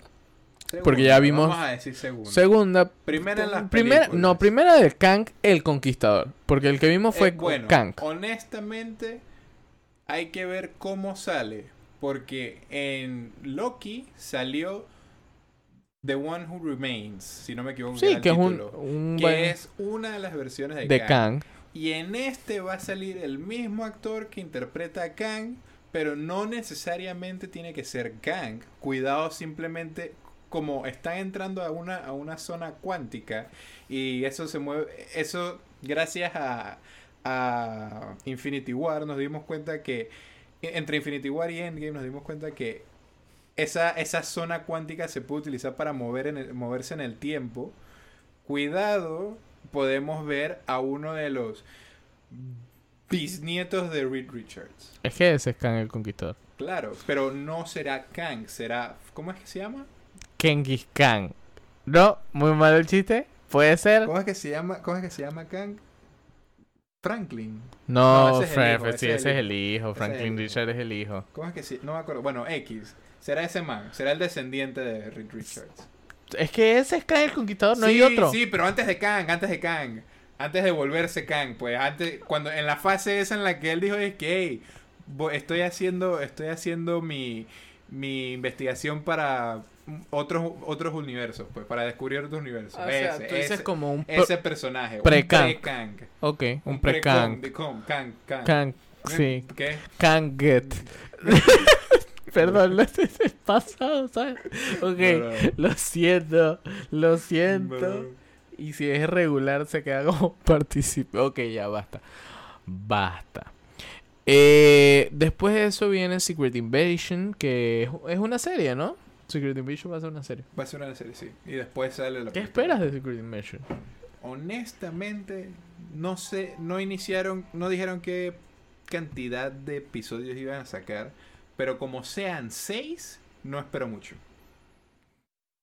Speaker 1: Porque ya vimos-
Speaker 2: Vamos a decir segundo.
Speaker 1: Segunda.
Speaker 2: Primera en las
Speaker 1: primera, no, primera de Kang el Conquistador. Porque el que vimos fue
Speaker 2: Eh, bueno,
Speaker 1: Kang.
Speaker 2: honestamente, hay que ver cómo sale. Porque en Loki salió The One Who Remains, si no me equivoco.
Speaker 1: Sí, que es un, un
Speaker 2: que
Speaker 1: buen-
Speaker 2: es una de las versiones de,
Speaker 1: de
Speaker 2: Kang.
Speaker 1: Kang.
Speaker 2: Y en este va a salir el mismo actor que interpreta a Kang, pero no necesariamente tiene que ser Kang. Cuidado simplemente como están entrando a una, a una zona cuántica y eso se mueve, eso gracias a, a Infinity War nos dimos cuenta que entre Infinity War y Endgame nos dimos cuenta que esa, esa zona cuántica se puede utilizar para mover en el- moverse en el tiempo. Cuidado, podemos ver a uno de los bisnietos de Reed Richards.
Speaker 1: Es que ese es Kang el Conquistador.
Speaker 2: Claro, pero no será Kang, será... ¿Cómo es que se llama?
Speaker 1: Genghis Khan. No, muy malo el chiste. Puede ser.
Speaker 2: ¿Cómo es que se llama, cómo es que se llama Kang? Franklin.
Speaker 1: No,
Speaker 2: No, ese es hijo,
Speaker 1: sí,
Speaker 2: ese
Speaker 1: ese
Speaker 2: es el
Speaker 1: hijo. Franklin. Richard es el hijo.
Speaker 2: ¿Cómo es que se...? No me acuerdo. Bueno, X. Será ese man. Será el descendiente de Reed Richards.
Speaker 1: Es que ese es Kang el Conquistador, no
Speaker 2: sí,
Speaker 1: hay otro.
Speaker 2: Sí, pero antes de Kang, antes de Kang. Antes de volverse Kang, pues antes, cuando en la fase esa en la que él dijo es que "Hey, estoy haciendo, estoy haciendo mi, mi investigación para otros, otros universos, pues, para descubrir otros universos.
Speaker 1: O sea,
Speaker 2: ese,
Speaker 1: tú dices
Speaker 2: ese,
Speaker 1: como un...
Speaker 2: ese personaje, un
Speaker 1: pre-Kang.
Speaker 2: pre-Kang.
Speaker 1: Ok, un pre-Kang.
Speaker 2: Kang, Kang, Kang.
Speaker 1: Sí.
Speaker 2: ¿Qué?
Speaker 1: Kang Get. Perdón, lo es pasado, ¿sabes? Ok,
Speaker 2: Bro.
Speaker 1: lo siento, lo siento.
Speaker 2: Bro.
Speaker 1: Y si es regular, se queda como participe. Ok, ya basta. Basta. Eh, después de eso viene Secret Invasion, que es una serie, ¿no? Secret Invasion va a ser una serie.
Speaker 2: Va a ser una serie, sí. Y después sale la
Speaker 1: ¿Qué
Speaker 2: película.
Speaker 1: esperas de Secret Invasion?
Speaker 2: Honestamente, no sé, no iniciaron, no dijeron qué, cantidad de episodios iban a sacar, pero como sean seis, no espero mucho.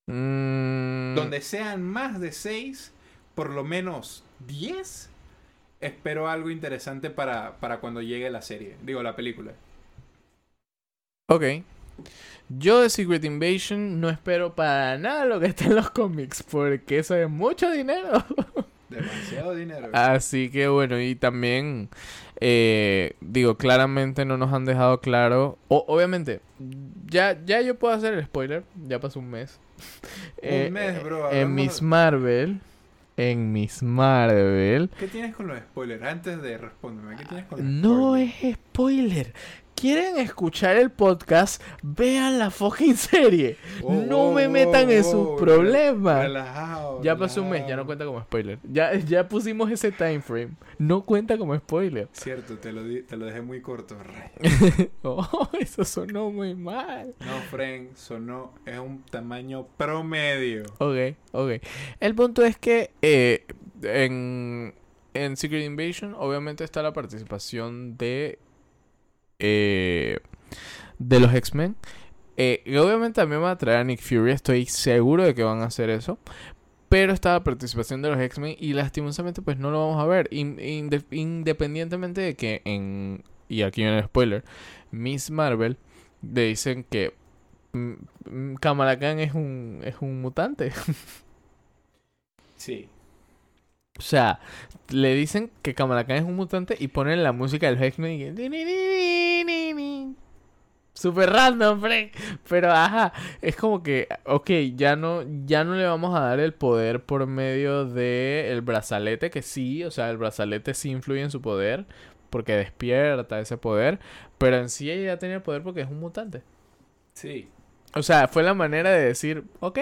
Speaker 1: Mm,
Speaker 2: Donde sean más de seis, por lo menos 10, espero algo interesante para, para cuando llegue la serie, digo, la película.
Speaker 1: Ok. Yo de Secret Invasion no espero para nada lo que está en los cómics, porque eso es mucho dinero.
Speaker 2: Demasiado dinero.
Speaker 1: Así que bueno, y también, eh, digo, claramente no nos han dejado claro. o- obviamente, ya, ya yo puedo hacer el spoiler, ya pasó un mes.
Speaker 2: Un mes, bro,
Speaker 1: En Miss Marvel, en Miss Marvel,
Speaker 2: ¿Qué tienes con los spoilers? Antes de respóndeme, ¿qué tienes con los
Speaker 1: no
Speaker 2: spoilers?
Speaker 1: es spoiler. ¿Quieren escuchar el podcast? Vean la fucking serie.
Speaker 2: Oh,
Speaker 1: no
Speaker 2: oh,
Speaker 1: me
Speaker 2: oh,
Speaker 1: metan en
Speaker 2: oh,
Speaker 1: sus
Speaker 2: rela-
Speaker 1: problemas.
Speaker 2: Relajado.
Speaker 1: Ya pasó un mes, ya no cuenta como spoiler. Ya, ya pusimos ese time frame. No cuenta como spoiler.
Speaker 2: Cierto, te lo, di- te lo dejé muy corto. Ray.
Speaker 1: Oh, eso sonó muy mal.
Speaker 2: No, friend, sonó, es un tamaño promedio.
Speaker 1: Ok, ok. El punto es que eh, en, en Secret Invasion obviamente está la participación de eh, de los X-Men. Eh, y obviamente también va a traer a Nick Fury, estoy seguro de que van a hacer eso. Pero está la participación de los X-Men y lastimosamente pues no lo vamos a ver. In- inde- independientemente de que en... Y aquí viene el spoiler. Miss Marvel le dicen que mm, mm, Kamala Khan es un, es un mutante.
Speaker 2: Sí.
Speaker 1: O sea, le dicen que Kamala Khan es un mutante y ponen la música del X-Men y que... ni, ni, ni, ni, ni. Super random, Frank. Pero ajá, es como que, ok, ya no, ya no le vamos a dar el poder por medio de el brazalete, que sí, o sea, el brazalete sí influye en su poder, porque despierta ese poder, pero en sí ella ya tenía el poder porque es un mutante.
Speaker 2: Sí.
Speaker 1: O sea, fue la manera de decir, ok,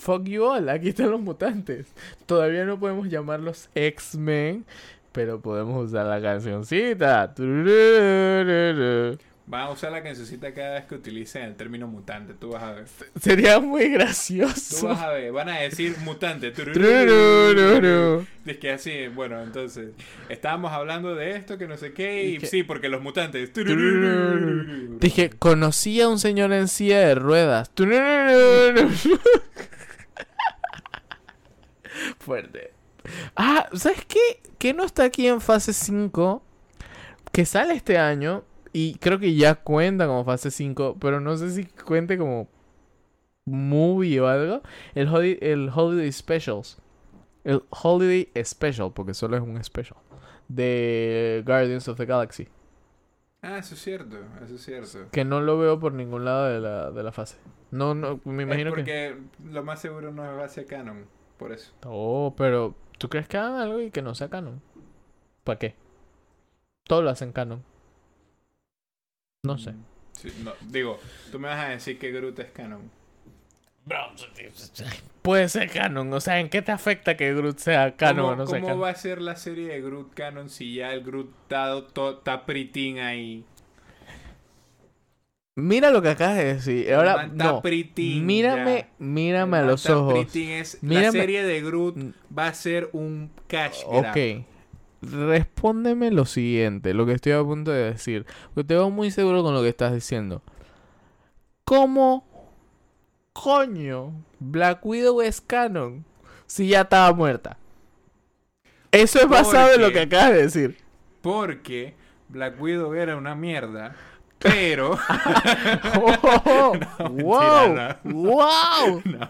Speaker 1: fuck you all, aquí están los mutantes. Todavía no podemos llamarlos X-Men, pero podemos usar la cancioncita.
Speaker 2: Van a usar la cancioncita cada vez que utilicen el término mutante. Tú vas a ver.
Speaker 1: Sería muy
Speaker 2: Tú
Speaker 1: gracioso.
Speaker 2: vas a ver. Van a decir mutante. Es que así, bueno, entonces, estábamos hablando de esto, que no sé qué, y
Speaker 1: Y que-
Speaker 2: sí, porque los mutantes.
Speaker 1: Dije, conocí a un señor en silla de ruedas. Fuerte. Ah, ¿sabes qué? Que no está aquí en fase 5. Que sale este año. Y creo que ya cuenta como fase 5. Pero no sé si cuente como movie o algo. El, holi- el Holiday Specials. El Holiday Special. Porque solo es un special. De Guardians of the Galaxy.
Speaker 2: Ah, eso es cierto, eso es cierto.
Speaker 1: Que no lo veo por ningún lado de la, de la fase. No, no, me imagino
Speaker 2: es
Speaker 1: que...
Speaker 2: porque lo más seguro no a ser canon, por eso.
Speaker 1: Oh, pero... ¿Tú crees que hagan algo y que no sea canon? ¿Para qué? Todo lo hacen canon. No sé.
Speaker 2: Mm, sí, no, digo, tú me vas a decir que Groot es canon.
Speaker 1: Puede ser canon. O sea, ¿en qué te afecta que Groot sea canon
Speaker 2: ¿Cómo,
Speaker 1: o no sea
Speaker 2: cómo
Speaker 1: canon?
Speaker 2: va a ser la serie de Groot canon si ya el Groot está, está pritín ahí?
Speaker 1: Mira lo que acabas de decir. Ahora, no.
Speaker 2: pritín
Speaker 1: Mírame,
Speaker 2: ya.
Speaker 1: mírame a los ojos.
Speaker 2: pritín, es- La serie de Groot
Speaker 1: Mm.
Speaker 2: va a ser un cash grab.
Speaker 1: Ok. Respóndeme lo siguiente, lo que estoy a punto de decir. Porque te veo muy seguro con lo que estás diciendo. ¿Cómo coño Black Widow es canon si ya estaba muerta? Eso es basado en lo
Speaker 2: Porque-
Speaker 1: que acabas de decir.
Speaker 2: Porque Black Widow era una mierda. Pero.
Speaker 1: Oh, ¡Wow!
Speaker 2: mentira,
Speaker 1: ¡Wow!
Speaker 2: no, no.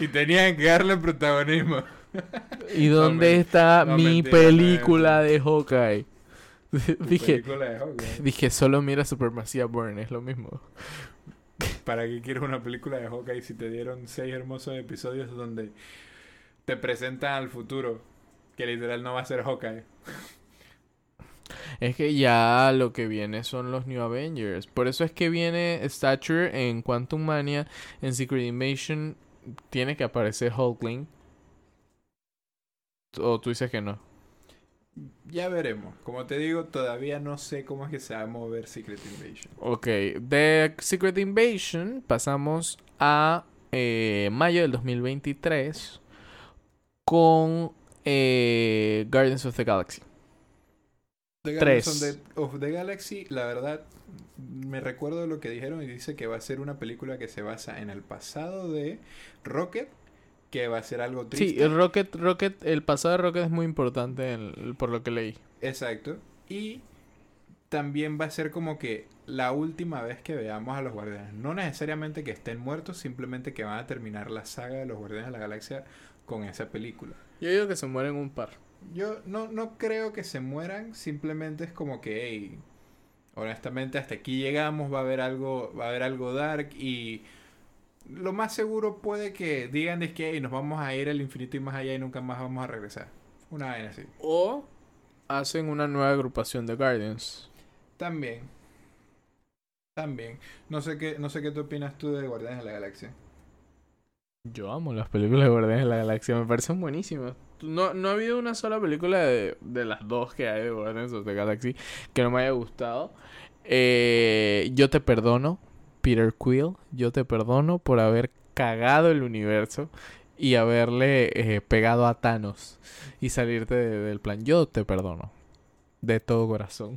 Speaker 2: Y tenían que darle protagonismo.
Speaker 1: ¿Y dónde está
Speaker 2: no,
Speaker 1: mi
Speaker 2: mentira, no
Speaker 1: película de Hawkeye? Dije,
Speaker 2: película de Hawkeye.
Speaker 1: dije, solo mira Supremacía Burn, es lo mismo.
Speaker 2: ¿Para qué quieres una película de Hawkeye si te dieron seis hermosos episodios donde te presentan al futuro? Que literal no va a ser Hawkeye.
Speaker 1: Es que ya lo que viene son los New Avengers. Por eso es que viene Stature en Quantum Mania. En Secret Invasion tiene que aparecer Hulkling. O tú dices que no.
Speaker 2: Ya veremos. Como te digo, todavía no sé cómo es que se va a mover Secret Invasion.
Speaker 1: Ok, de Secret Invasion pasamos a eh, mayo del 2023 con eh, Guardians of the Galaxy.
Speaker 2: The
Speaker 1: Tres.
Speaker 2: Guardians of the, of the Galaxy, la verdad, me recuerdo lo que dijeron y dice que va a ser una película que se basa en el pasado de Rocket, que va a ser algo triste.
Speaker 1: Sí, el Rocket, Rocket, el pasado de Rocket es muy importante en- por lo que leí.
Speaker 2: Exacto. Y también va a ser como que la última vez que veamos a los guardianes. No necesariamente que estén muertos, simplemente que van a terminar la saga de los guardianes de la galaxia con esa película.
Speaker 1: Yo digo que se mueren un par.
Speaker 2: Yo no, no creo que se mueran, simplemente es como que, hey, honestamente hasta aquí llegamos, va a haber algo, va a haber algo dark y lo más seguro puede que digan es que "Hey, nos vamos a ir al infinito y más allá y nunca más vamos a regresar. Una vaina así.
Speaker 1: O hacen una nueva agrupación de Guardians.
Speaker 2: También. También. No sé qué, no sé qué tú opinas tú de Guardianes de la Galaxia.
Speaker 1: Yo amo las películas de Guardianes de la Galaxia, me parecen buenísimas. No, no ha habido una sola película de, de las dos que hay de Guardianes of the Galaxy que no me haya gustado. Eh, yo te perdono, Peter Quill, yo te perdono por haber cagado el universo y haberle eh, pegado a Thanos y salirte de- del plan. Yo te perdono, de todo corazón.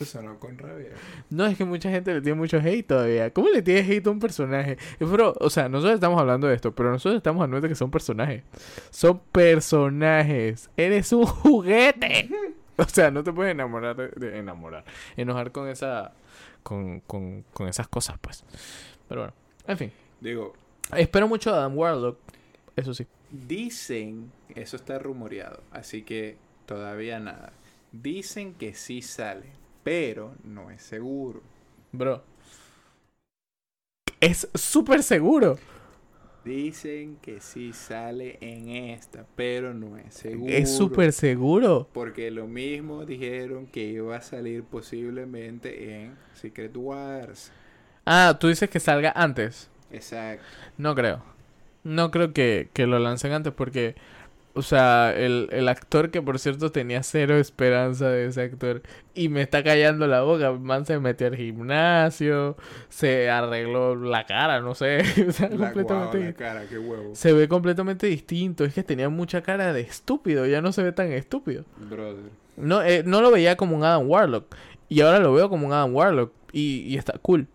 Speaker 2: Eso sonó con rabia.
Speaker 1: No, es que mucha gente le tiene mucho hate todavía. ¿Cómo le tienes hate a un personaje? Bro, o sea, nosotros estamos hablando de esto, pero nosotros estamos hablando de que son personajes. Son personajes. Eres un juguete. O sea, no te puedes enamorar de, de- enamorar. Enojar con esa. Con, con, con esas cosas, pues. Pero bueno. En fin.
Speaker 2: Digo,
Speaker 1: Espero mucho a Adam Warlock. Eso sí.
Speaker 2: dicen, eso está rumoreado, así que todavía nada. Dicen que sí sale, pero no es seguro.
Speaker 1: Bro. Es súper seguro.
Speaker 2: Dicen que sí sale en esta, pero no es seguro.
Speaker 1: Es súper seguro.
Speaker 2: Porque lo mismo dijeron que iba a salir posiblemente en Secret Wars.
Speaker 1: Ah, tú dices que salga antes.
Speaker 2: Exacto.
Speaker 1: No creo. No creo que, que lo lancen antes porque, o sea, el, el actor que por cierto tenía cero esperanza de ese actor y me está callando la boca, man se metió al gimnasio, se arregló la cara, no sé, o sea,
Speaker 2: La, guau,
Speaker 1: completamente...
Speaker 2: la cara, qué huevo.
Speaker 1: Se ve completamente distinto, es que tenía mucha cara de estúpido, ya no se ve tan estúpido.
Speaker 2: Brother.
Speaker 1: No, eh, no lo veía como un Adam Warlock. Y ahora lo veo como un Adam Warlock. Y, y está cool.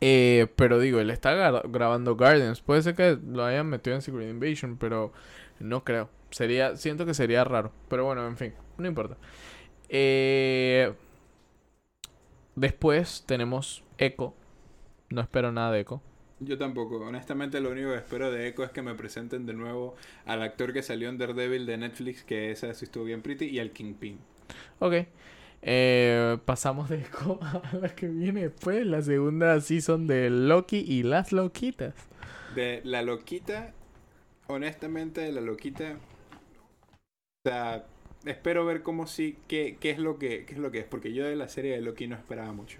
Speaker 1: Eh, pero digo, él está gra- grabando Guardians. Puede ser que lo hayan metido en Secret Invasion, pero no creo. Sería, siento que sería raro. Pero bueno, en fin, no importa. Eh, después tenemos Echo. No espero nada de Echo.
Speaker 2: Yo tampoco. Honestamente, lo único que espero de Echo es que me presenten de nuevo al actor que salió en Daredevil de Netflix, que esa sí estuvo bien pretty, y al Kingpin.
Speaker 1: Ok. Eh, pasamos de Echo a la que viene después, la segunda season de Loki y las Loquitas.
Speaker 2: De la loquita, honestamente, de la loquita. O sea, espero ver cómo sí, qué, qué es lo que, qué es lo que es, porque yo de la serie de Loki no esperaba mucho.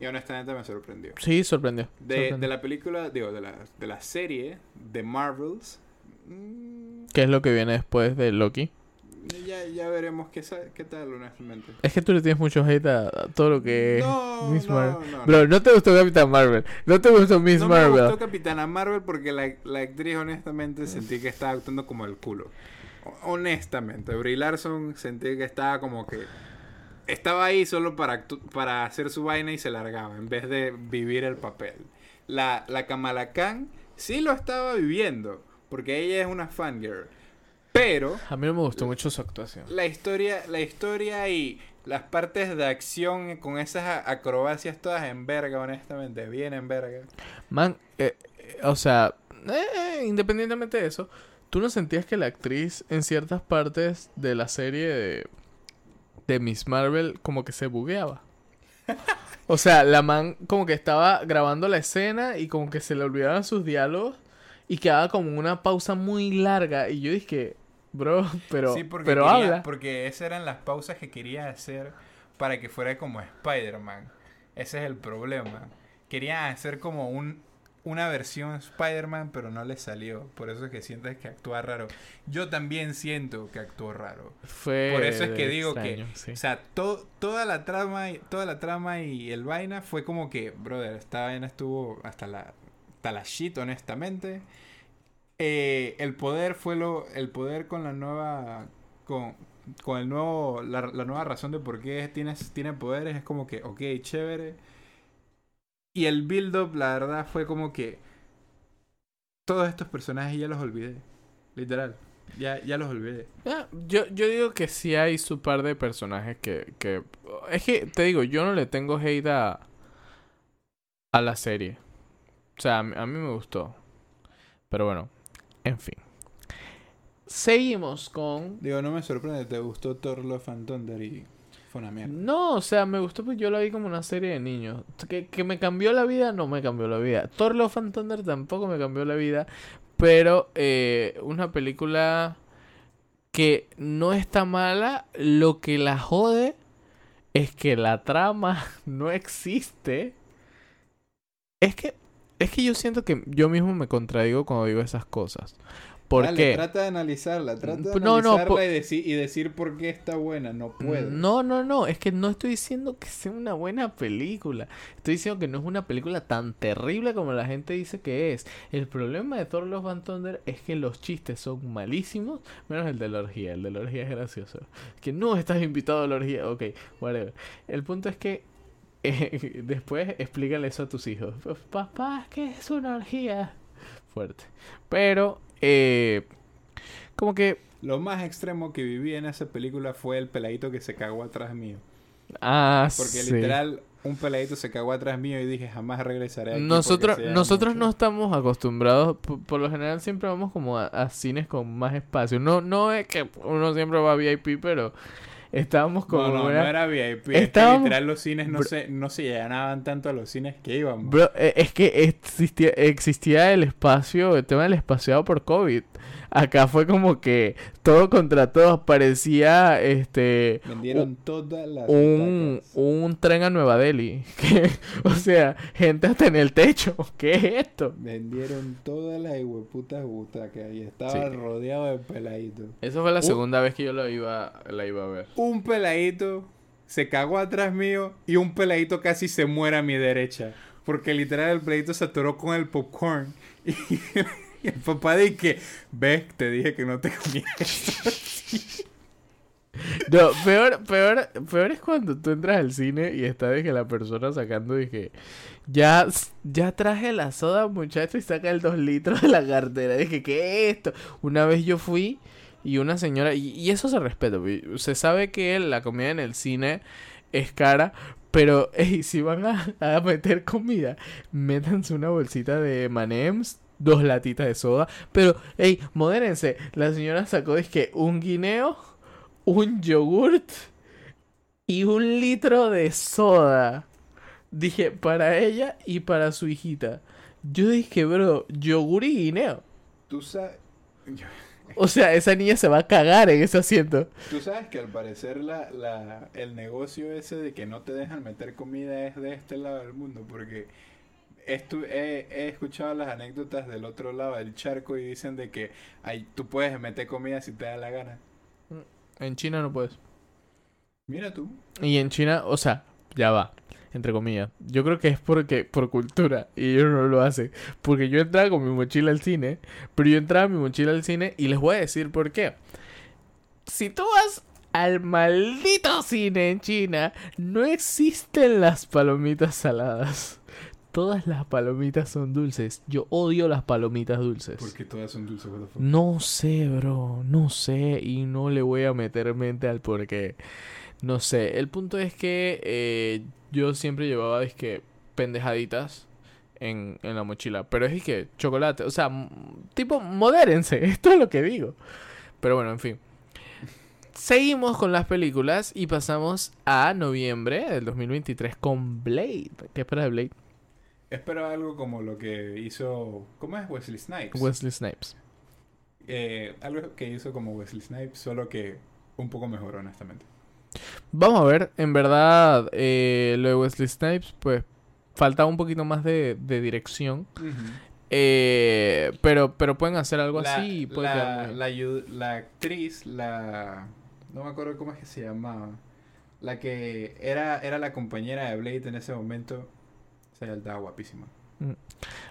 Speaker 2: Y honestamente me sorprendió.
Speaker 1: Sí, sorprendió.
Speaker 2: De,
Speaker 1: sorprendió.
Speaker 2: de la película, digo, de la, de la serie de Marvels, mm,
Speaker 1: ¿Qué es lo que viene después de Loki?
Speaker 2: Ya, ya veremos qué, qué tal, honestamente.
Speaker 1: Es que tú le tienes mucho hate a, a todo lo que es
Speaker 2: no,
Speaker 1: Miss
Speaker 2: no,
Speaker 1: Marvel.
Speaker 2: no,
Speaker 1: Bro, no te gustó Capitán Marvel. No te gustó Miss
Speaker 2: no me
Speaker 1: Marvel.
Speaker 2: gustó Capitana Marvel porque la, la actriz honestamente sentí que estaba actuando como el culo. Honestamente, Brie Larson sentí que estaba como que estaba ahí solo para para hacer su vaina y se largaba en vez de vivir el papel. La la Kamala Khan sí lo estaba viviendo porque ella es una fangirl, pero
Speaker 1: A mí no me gustó mucho su actuación.
Speaker 2: la historia, la historia y las partes de acción con esas acrobacias todas en verga, honestamente, bien en verga.
Speaker 1: Man, eh, eh, o sea, eh, independientemente de eso, ¿tú no sentías que la actriz en ciertas partes de la serie de, de Miss Marvel como que se bugueaba? O sea, la man como que estaba grabando la escena y como que se le olvidaban sus diálogos y quedaba como una pausa muy larga y yo dije, bro, pero,
Speaker 2: sí, porque,
Speaker 1: pero
Speaker 2: quería-
Speaker 1: habla.
Speaker 2: porque esas eran las pausas que quería hacer para que fuera como Spider-Man. Ese es el problema. Quería hacer como un, una versión Spider-Man, pero no le salió. Por eso es que sientes que actúa raro. Yo también siento que actuó raro.
Speaker 1: Fue
Speaker 2: Por eso es que digo
Speaker 1: extraño,
Speaker 2: que,
Speaker 1: sí.
Speaker 2: o sea, to- toda la trama, y, toda la trama y el vaina fue como que, brother, esta vaina estuvo hasta la, hasta la shit, honestamente. Eh, el poder fue lo, el poder con la nueva, con, con el nuevo, la, nueva razón de por qué tienes, tiene poderes, es como que, ok, chévere. Y el build-up, la verdad, fue como que todos estos personajes ya los olvidé. Literal. Ya, ya los olvidé.
Speaker 1: Ah, yo, yo digo que sí hay su par de personajes que, que... Es que, te digo, yo no le tengo hate a, a la serie. O sea, a mí, a mí me gustó. Pero bueno, en fin. Seguimos con...
Speaker 2: Digo, no me sorprende, te gustó Thor Love and Thunder y fue una mierda.
Speaker 1: No, o sea, me gustó porque yo la vi como una serie de niños. Que, que me cambió la vida, no me cambió la vida. Thor Love and Thunder tampoco me cambió la vida. Pero eh, una película que no está mala. Lo que la jode es que la trama no existe. Es que, es que yo siento que yo mismo me contradigo cuando digo esas cosas. ¿Por
Speaker 2: Dale,
Speaker 1: qué?
Speaker 2: Trata de analizarla, trata de
Speaker 1: No, no,
Speaker 2: analizarla y, deci- y decir por qué está buena. No puedo.
Speaker 1: No, no, no, es que no estoy diciendo que sea una buena película. Estoy diciendo que no es una película tan terrible como la gente dice que es. El problema de Thor Love and Thunder es que los chistes son malísimos, menos el de la orgía. El de la orgía es gracioso. Que no estás invitado a la orgía. Ok, whatever. El punto es que eh, después explícale eso a tus hijos. Papá, ¿qué es una orgía? Fuerte. Pero, eh, como que
Speaker 2: Lo más extremo que viví en esa película fue el peladito que se cagó atrás mío.
Speaker 1: Ah,
Speaker 2: Porque
Speaker 1: sí.
Speaker 2: literal, un peladito se cagó atrás mío y dije, jamás regresaré aquí.
Speaker 1: Nosotros, nosotros no
Speaker 2: mucho".
Speaker 1: estamos acostumbrados, por, por lo general siempre vamos como a, a cines con más espacio. No, no es que uno siempre va a VIP, pero estábamos como...
Speaker 2: No, no, no
Speaker 1: era-
Speaker 2: VIP. Es que
Speaker 1: Estábamos-
Speaker 2: literal los cines no
Speaker 1: Bro-
Speaker 2: se, no se llenaban tanto a los cines que íbamos.
Speaker 1: Bro, eh, es que existía, existía el espacio, el tema del espaciado por COVID. Acá fue como que todo contra todos parecía este
Speaker 2: Vendieron todas las
Speaker 1: un, un tren a Nueva Delhi. Que, o sea, gente hasta en el techo. ¿Qué es esto?
Speaker 2: Vendieron todas las hueputas butacas y estaba
Speaker 1: Sí.
Speaker 2: rodeado de peladitos.
Speaker 1: Esa fue la segunda vez que yo la iba, la iba a ver.
Speaker 2: Un peladito se cagó atrás mío y un peladito casi se muere a mi derecha. Porque literal el peladito se atoró con el popcorn. Y, y el papá dice que, ves, te dije que no te comieras.
Speaker 1: No, peor, peor, peor es cuando tú entras al cine y está de que la persona sacando dije, ya, ya traje la soda muchacho y saca el 2 litros de la cartera. Dije, ¿qué es esto? Una vez yo fui y una señora, y, eso se respeta, se sabe que la comida en el cine es cara, pero ey, si van a, a meter comida, métanse una bolsita de M&M's, dos latitas de soda, pero, hey, modérense, la señora sacó, que un guineo un yogurt y un litro de soda. Dije, para ella y para su hijita. Yo dije, bro, yogur y guineo.
Speaker 2: Tú sabes,
Speaker 1: O sea, esa niña se va a cagar en ese asiento.
Speaker 2: tú sabes que al parecer la, la, el negocio ese de que no te dejan meter comida es de este lado del mundo. Porque estu- he, he escuchado las anécdotas del otro lado del charco y dicen de que ay, tú puedes meter comida si te da la gana.
Speaker 1: En China no puedes.
Speaker 2: Mira tú.
Speaker 1: Y en China, o sea, ya va. Entre comillas. Yo creo que es porque, por cultura. Y ellos no lo hacen. Porque yo entraba con mi mochila al cine. Pero yo entraba mi mochila al cine. Y les voy a decir por qué. Si tú vas al maldito cine en China, no existen las palomitas saladas. Todas las palomitas son dulces. Yo odio las palomitas dulces.
Speaker 2: Porque todas son dulces, what the fuck.
Speaker 1: No sé, bro, no sé y no le voy a meter mente al porqué. No sé, el punto es que eh, yo siempre llevaba, que pendejaditas en, en la mochila, pero es que chocolate, o sea, tipo, modérense, esto es lo que digo. Pero bueno, en fin. Seguimos con las películas y pasamos a noviembre del 2023 con Blade. ¿Qué esperas de Blade?
Speaker 2: Espero algo como lo que hizo. ¿Cómo es Wesley Snipes?
Speaker 1: Wesley Snipes.
Speaker 2: Eh, algo que hizo como Wesley Snipes, solo que un poco mejor, honestamente.
Speaker 1: Vamos a ver, en verdad, eh, lo de Wesley Snipes, pues falta un poquito más de, de dirección. Eh, pero, pero pueden hacer algo
Speaker 2: la,
Speaker 1: así y puede
Speaker 2: la, la la actriz, la. No me acuerdo cómo es que se llamaba. La que era, era la compañera de Blade en ese momento. Sea, estaba guapísima.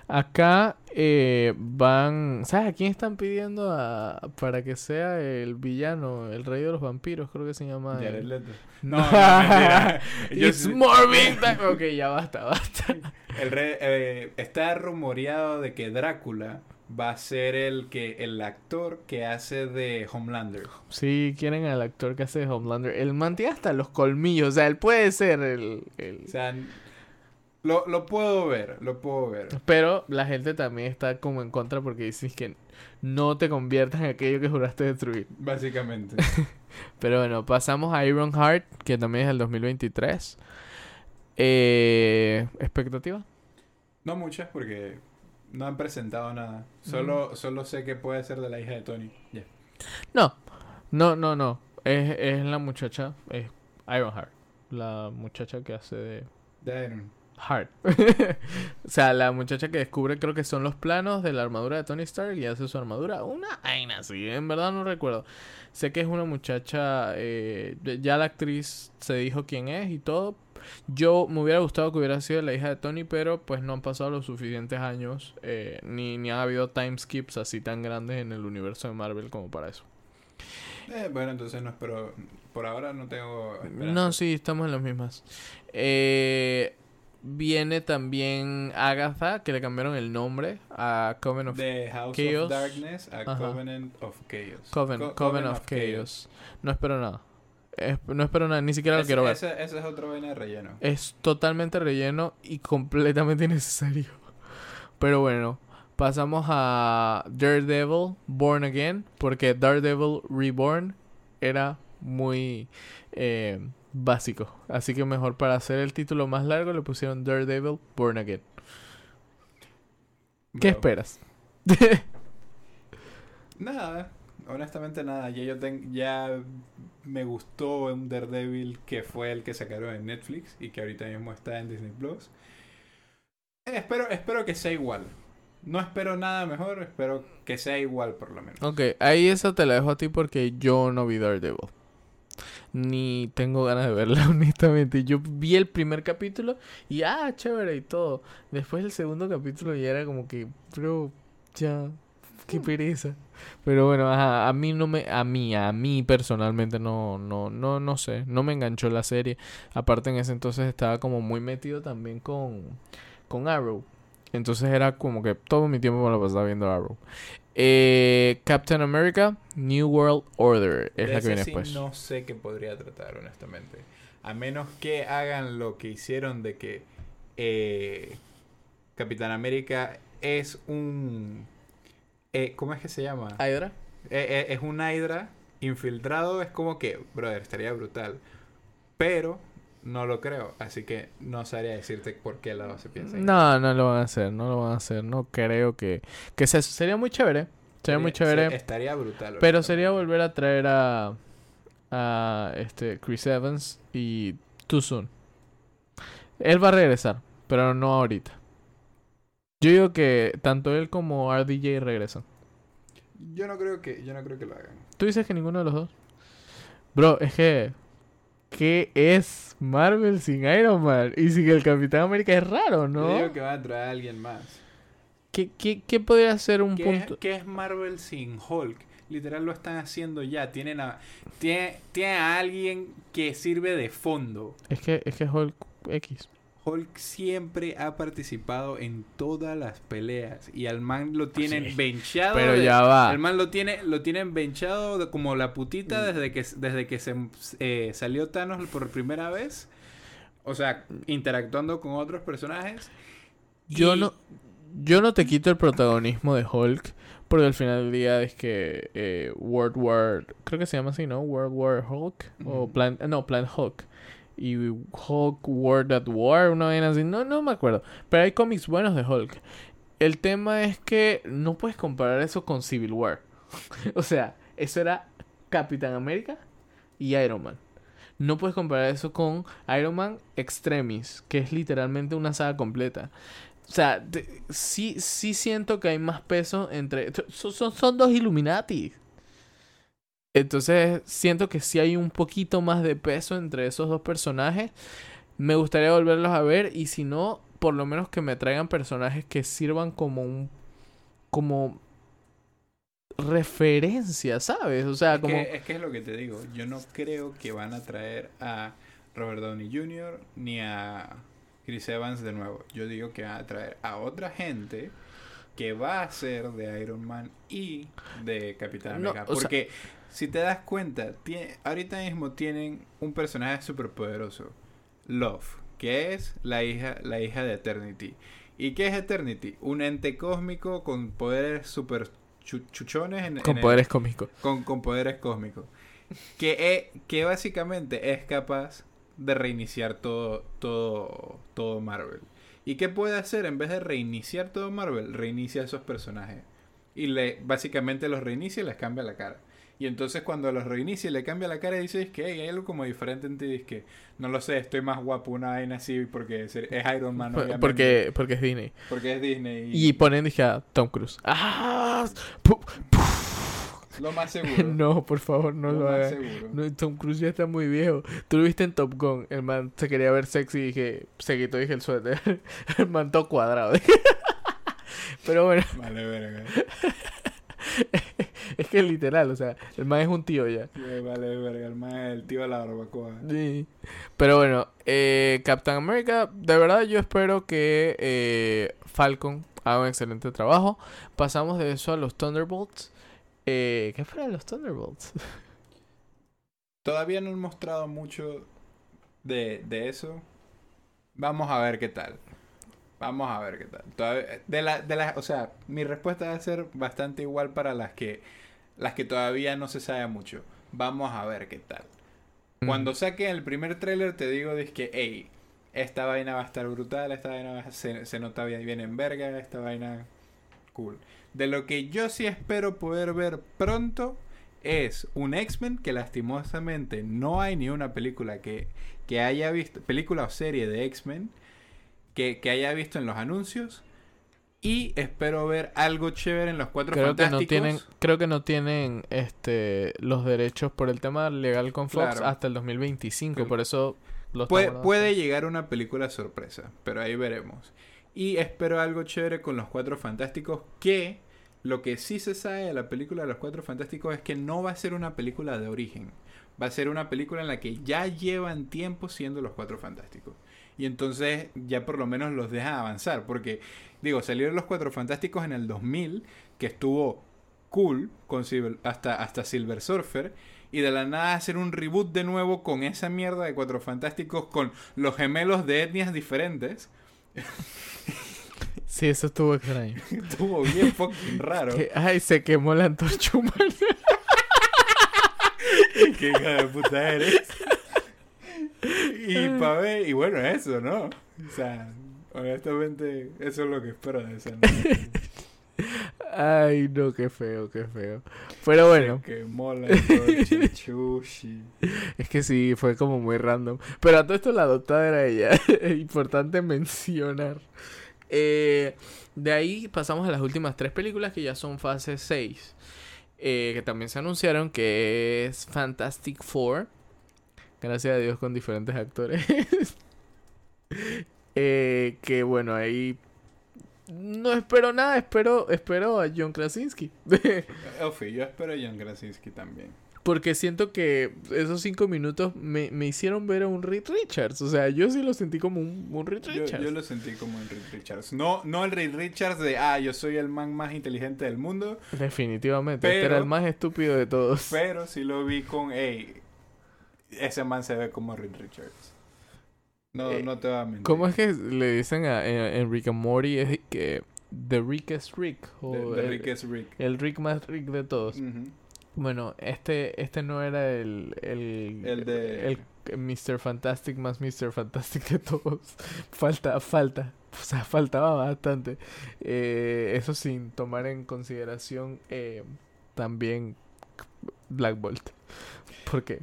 Speaker 1: Acá eh, van. ¿Sabes a quién están pidiendo a, para que sea el villano, el rey de los vampiros? Creo que se llama.
Speaker 2: Jared. Leto. No, no, mentira.
Speaker 1: It's
Speaker 2: sí-
Speaker 1: Morbin time. Ok, ya basta, basta.
Speaker 2: El re- eh, está rumoreado de que Drácula va a ser el que el actor que hace de Homelander.
Speaker 1: Sí, quieren al actor que hace de Homelander. El man tiene hasta los colmillos. O sea, él puede ser el. el-
Speaker 2: O sea, lo, lo puedo ver, lo puedo ver.
Speaker 1: Pero la gente también está como en contra porque dices que no te conviertas en aquello que juraste destruir.
Speaker 2: Básicamente.
Speaker 1: Pero bueno, pasamos a Iron Heart, que también es el 2023. Eh, ¿Expectativa?
Speaker 2: No muchas porque no han presentado nada. Solo, solo sé que puede ser de la hija de Tony.
Speaker 1: No, no, no, no. Es, es la muchacha, es Iron Heart. La muchacha que hace de
Speaker 2: De Iron.
Speaker 1: Heart. o sea, la muchacha que descubre, creo que son los planos de la armadura de Tony Stark y hace su armadura. Una vaina así, en verdad no recuerdo. Sé que es una muchacha, eh, ya la actriz se dijo quién es y todo. Yo me hubiera gustado que hubiera sido la hija de Tony, pero pues no han pasado los suficientes años, eh, ni, ni ha habido time skips así tan grandes en el universo de Marvel como para eso.
Speaker 2: Eh, bueno, entonces no espero. Por ahora no tengo. esperanza.
Speaker 1: No, sí, estamos en las mismas. Eh, viene también Agatha, que le cambiaron el nombre a Coven of,
Speaker 2: House
Speaker 1: Chaos.
Speaker 2: of Darkness a
Speaker 1: Ajá.
Speaker 2: Covenant of Chaos.
Speaker 1: Coven,
Speaker 2: Co-
Speaker 1: Coven of Chaos. No espero nada. Es- no espero nada, ni siquiera lo quiero ver.
Speaker 2: ese- ese es otro vaina de relleno.
Speaker 1: Es totalmente relleno y completamente innecesario. Pero bueno, pasamos a Daredevil Born Again, porque Daredevil Reborn era muy eh, básico. Así que mejor para hacer el título más largo le pusieron Daredevil Born Again. ¿Qué
Speaker 2: Bro.
Speaker 1: esperas?
Speaker 2: Nada, honestamente nada. Ya yo ten- ya me gustó un Daredevil que fue el que sacaron en Netflix y que ahorita mismo está en Disney Plus. Eh, espero, espero que sea igual. No espero nada mejor, espero que sea igual por lo menos.
Speaker 1: Ok, ahí esa te la dejo a ti porque yo no vi Daredevil. Ni tengo ganas de verla, honestamente. Yo vi el primer capítulo y ah, chévere y todo. Después el segundo capítulo ya era como que, bro, ya, qué pereza. Pero bueno, ajá, a mí no me, a mí, a mí personalmente no, no, no, no sé, no me enganchó la serie. Aparte en ese entonces estaba como muy metido también con, con Arrow. Entonces era como que todo mi tiempo me lo pasaba viendo Arrow. Eh, Captain America, New World Order es
Speaker 2: De
Speaker 1: la que viene
Speaker 2: sí
Speaker 1: después.
Speaker 2: No sé qué podría tratar, honestamente. A menos que hagan lo que hicieron de que eh, Capitán América es un... eh, ¿Cómo es que se llama?
Speaker 1: Hydra.
Speaker 2: Eh, eh, es un Hydra infiltrado. Es como que, brother, estaría brutal. Pero no lo creo. Así que no sabría decirte por qué lado se piensa.
Speaker 1: No, no lo van a hacer, no lo van a hacer. No creo que, que eso. Sería muy chévere. Sería muy chévere.
Speaker 2: Estaría brutal.
Speaker 1: Pero sería volver a traer a, a este Chris Evans y Too Soon. Él va a regresar, pero no ahorita. Yo digo que tanto él como RDJ regresan.
Speaker 2: Yo no creo que, yo no creo que lo hagan.
Speaker 1: ¿Tú dices que ninguno de los dos? Bro, es que... ¿Qué es Marvel sin Iron Man? Y sin el Capitán América es raro,
Speaker 2: Yo
Speaker 1: ¿no?
Speaker 2: digo que va a traer a alguien más.
Speaker 1: ¿Qué, qué, qué podría ser un
Speaker 2: ¿Qué,
Speaker 1: punto?
Speaker 2: es, qué es Marvel sin Hulk? Literal lo están haciendo ya. Tienen a, tiene, tiene a alguien que sirve de fondo.
Speaker 1: Es que es que Hulk X.
Speaker 2: Hulk siempre ha participado en todas las peleas y al man lo tienen
Speaker 1: Sí,
Speaker 2: benchado.
Speaker 1: Pero
Speaker 2: de-
Speaker 1: ya va.
Speaker 2: El man lo tiene, lo tienen benchado de- como la putita
Speaker 1: Mm.
Speaker 2: desde que, desde que se eh, salió Thanos por primera vez. O sea, interactuando con otros personajes.
Speaker 1: Yo
Speaker 2: Y-
Speaker 1: no yo no te quito el protagonismo de Hulk porque al final del día es que eh, World War creo que se llama así, ¿no? World War Hulk o. Plan no, Plan Hulk. Y Hulk World at War, una vaina así, no no me acuerdo, pero hay cómics buenos de Hulk. El tema es que no puedes comparar eso con Civil War. o sea, eso era Capitán América y Iron Man. No puedes comparar eso con Iron Man Extremis, que es literalmente una saga completa. O sea, sí, sí siento que hay más peso entre... Son, son dos Illuminati. Entonces siento que sí hay un poquito más de peso entre esos dos personajes. Me gustaría volverlos a ver y si no, por lo menos que me traigan personajes que sirvan como un como referencia, ¿sabes? O sea,
Speaker 2: Es
Speaker 1: como
Speaker 2: que, es que es lo que te digo. Yo no creo que van a traer a Robert Downey Jr. ni a Chris Evans de nuevo. Yo digo que van a traer a otra gente que va a ser de Iron Man y de Capitán
Speaker 1: No,
Speaker 2: América.
Speaker 1: sea-
Speaker 2: Porque si te das cuenta, ahorita mismo tienen un personaje súper poderoso. Love, que es la hija, la hija de Eternity. ¿Y qué es Eternity? Un ente cósmico con poderes súper chu- chuchones en,
Speaker 1: con
Speaker 2: en el-
Speaker 1: poderes cómicos.
Speaker 2: con, con poderes cósmicos. Que, e- que básicamente es capaz de reiniciar todo, todo, todo Marvel. ¿Y qué puede hacer? En vez de reiniciar todo Marvel, reinicia a esos personajes. Y le, básicamente los reinicia y les cambia la cara. Y entonces cuando los reinicia y le cambia la cara y dices que "Hey, hay algo como diferente en ti, dices que no lo sé, estoy más guapo, una vaina así porque es, Iron Man. obviamente,
Speaker 1: Porque, porque es Disney.
Speaker 2: porque es Disney.
Speaker 1: Y ponen, dije, a Tom Cruise. ¡Ah!
Speaker 2: Lo más seguro.
Speaker 1: No, por favor, no lo. No, Tom Cruise ya está muy viejo. Tú lo viste en Top Gun. El man se quería ver sexy y dije, se quitó dije el suéter. El man todo cuadrado. Pero bueno,
Speaker 2: Vale, verga.
Speaker 1: Es que literal, o sea, el man es un tío ya.
Speaker 2: Sí, Vale, verga, el más el tío de la barbacoa.
Speaker 1: Sí. Pero bueno, eh, Captain America, de verdad yo espero que eh, Falcon haga un excelente trabajo. Pasamos de eso a los Thunderbolts. Eh, ¿Qué de los Thunderbolts?
Speaker 2: Todavía no han mostrado mucho de, de eso. Vamos a ver qué tal. Vamos a ver qué tal. Todavía- de la, de la, o sea, mi respuesta va a ser bastante igual para las que, las que todavía no se sabe mucho. Vamos a ver qué tal. Cuando saque el primer tráiler te digo es que, hey, esta vaina va a estar brutal, esta vaina va a- se, se nota bien, bien en verga, esta vaina cool. De lo que yo sí espero poder ver pronto es un X-Men que lastimosamente no hay ni una película que, que haya visto, película o serie de X-Men que, que haya visto en los anuncios. Y espero ver algo chévere en los cuatro
Speaker 1: creo que no
Speaker 2: fantásticos.
Speaker 1: tienen, creo que no tienen este los derechos por el tema legal con Fox
Speaker 2: Claro.
Speaker 1: hasta el 2025,
Speaker 2: Claro.
Speaker 1: por eso los
Speaker 2: Puede, puede llegar una película sorpresa, pero ahí veremos. Y espero algo chévere con los Cuatro Fantásticos, que lo que sí se sabe de la película de los Cuatro Fantásticos es que no va a ser una película de origen. Va a ser una película en la que ya llevan tiempo siendo los Cuatro Fantásticos. Y entonces ya por lo menos los dejan avanzar. Porque, digo, salieron los Cuatro Fantásticos en el 2000, que estuvo cool con Silver- hasta, hasta Silver Surfer. Y de la nada hacer un reboot de nuevo con esa mierda de Cuatro Fantásticos con los gemelos de etnias diferentes.
Speaker 1: Sí, eso estuvo extraño.
Speaker 2: Estuvo bien fucking raro.
Speaker 1: Que- ay, se quemó la antorcha humana.
Speaker 2: Qué hija de puta eres. Y pa' ver, y bueno, eso, ¿no? O sea, honestamente, eso es lo que espero de esa noche.
Speaker 1: Ay, no, qué feo, qué feo. Pero bueno,
Speaker 2: Que mola chushi.
Speaker 1: es que sí, fue como muy random. Pero a todo esto la adoptada era ella. Es importante mencionar. Eh, de ahí pasamos a las últimas tres películas que ya son fase 6. eh, que también se anunciaron que es Fantastic Four. Gracias a Dios con diferentes actores. Eh, que bueno, ahí no espero nada, espero, espero a John Krasinski.
Speaker 2: Elfie, yo espero a John Krasinski también.
Speaker 1: Porque siento que esos cinco minutos me, me hicieron ver a un Reed Richards. O sea, yo sí lo sentí como un, un Reed Richards.
Speaker 2: yo lo sentí como el Reed Richards. No, no el Reed Richards de, ah, yo soy el man más inteligente del mundo,
Speaker 1: Definitivamente. Este era
Speaker 2: Pero-
Speaker 1: el más estúpido de todos.
Speaker 2: pero sí lo vi con, hey, ese man se ve como Reed Richards. No,
Speaker 1: Eh,
Speaker 2: no te va a mentir.
Speaker 1: ¿Cómo es que le dicen a, en, en Rick and Morty? Es que The Rickest Rick. O
Speaker 2: De, de
Speaker 1: el,
Speaker 2: Rick es Rick.
Speaker 1: el Rick más Rick de todos. Bueno, este, este no era el, el,
Speaker 2: El de-
Speaker 1: el Mr. Fantastic más Mr. Fantastic de todos. Falta, falta. O sea, faltaba bastante. Eh, eso sin tomar en consideración eh, también Black Bolt. Porque,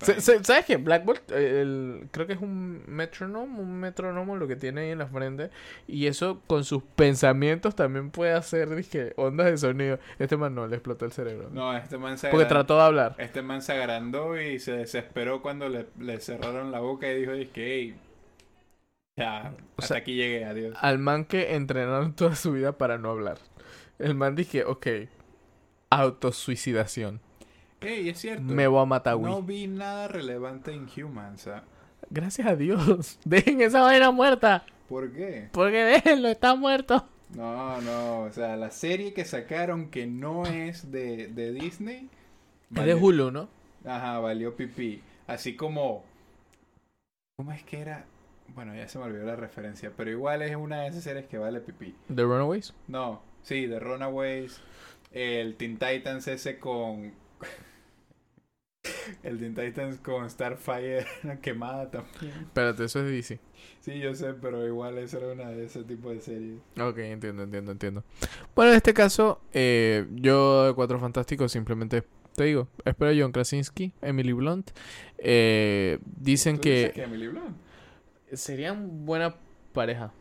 Speaker 1: ¿sabes qué? Black Bolt, eh, el, creo que es un metrónomo, un metrónomo lo que tiene ahí en la frente. Y eso con sus pensamientos también puede hacer, dije, ondas de sonido. Este man no, le explotó el cerebro.
Speaker 2: No, este man se
Speaker 1: Porque trató de hablar.
Speaker 2: Este man se agrandó y se desesperó cuando le, le cerraron la boca y dijo, hey, Ya,
Speaker 1: O
Speaker 2: hasta
Speaker 1: sea-
Speaker 2: aquí llegué, adiós.
Speaker 1: Al man que entrenaron toda su vida para no hablar. El man dije, ok, autosuicidación.
Speaker 2: Ey, es cierto.
Speaker 1: Me voy a matar, güey.
Speaker 2: No vi nada relevante en Humans. ¿ah?
Speaker 1: Gracias a Dios. Dejen esa vaina muerta.
Speaker 2: ¿Por qué?
Speaker 1: Porque déjenlo, está muerto.
Speaker 2: No, no, o sea, la serie que sacaron que no es de, de Disney.
Speaker 1: Es de
Speaker 2: valió-
Speaker 1: Hulu, ¿no?
Speaker 2: Ajá, valió pipí. Así como. ¿Cómo es que era? Bueno, ya se me olvidó la referencia, pero igual es una de esas series que vale pipí.
Speaker 1: The Runaways.
Speaker 2: No, sí, The Runaways, el Teen Titans ese con... el Teen Titans con Starfire quemada también.
Speaker 1: Espérate, eso es DC.
Speaker 2: Sí, yo sé, pero igual esa era una de ese tipo de series.
Speaker 1: Ok, entiendo, entiendo, entiendo. Bueno, en este caso, eh, yo de Cuatro Fantásticos simplemente te digo, espero a John Krasinski, Emily Blunt. Eh, dicen
Speaker 2: ¿Tú dices
Speaker 1: que
Speaker 2: que Emily Blunt,
Speaker 1: serían buena pareja.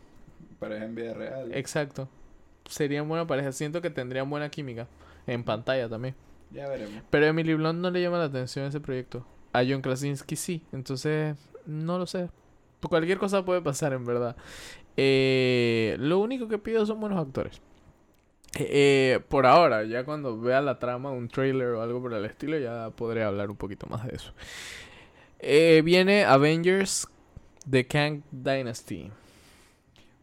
Speaker 2: pareja en vida real.
Speaker 1: Exacto. Serían buena pareja. Siento que tendrían buena química. En pantalla también.
Speaker 2: Ya veremos.
Speaker 1: Pero a Emily Blunt no le llama la atención ese proyecto. A John Krasinski sí. Entonces, no lo sé. Cualquier cosa puede pasar, en verdad. Eh, lo único que pido son buenos actores. Eh, por ahora, ya cuando vea la trama, un trailer o algo por el estilo, ya podré hablar un poquito más de eso. Eh, viene Avengers The Kang Dynasty.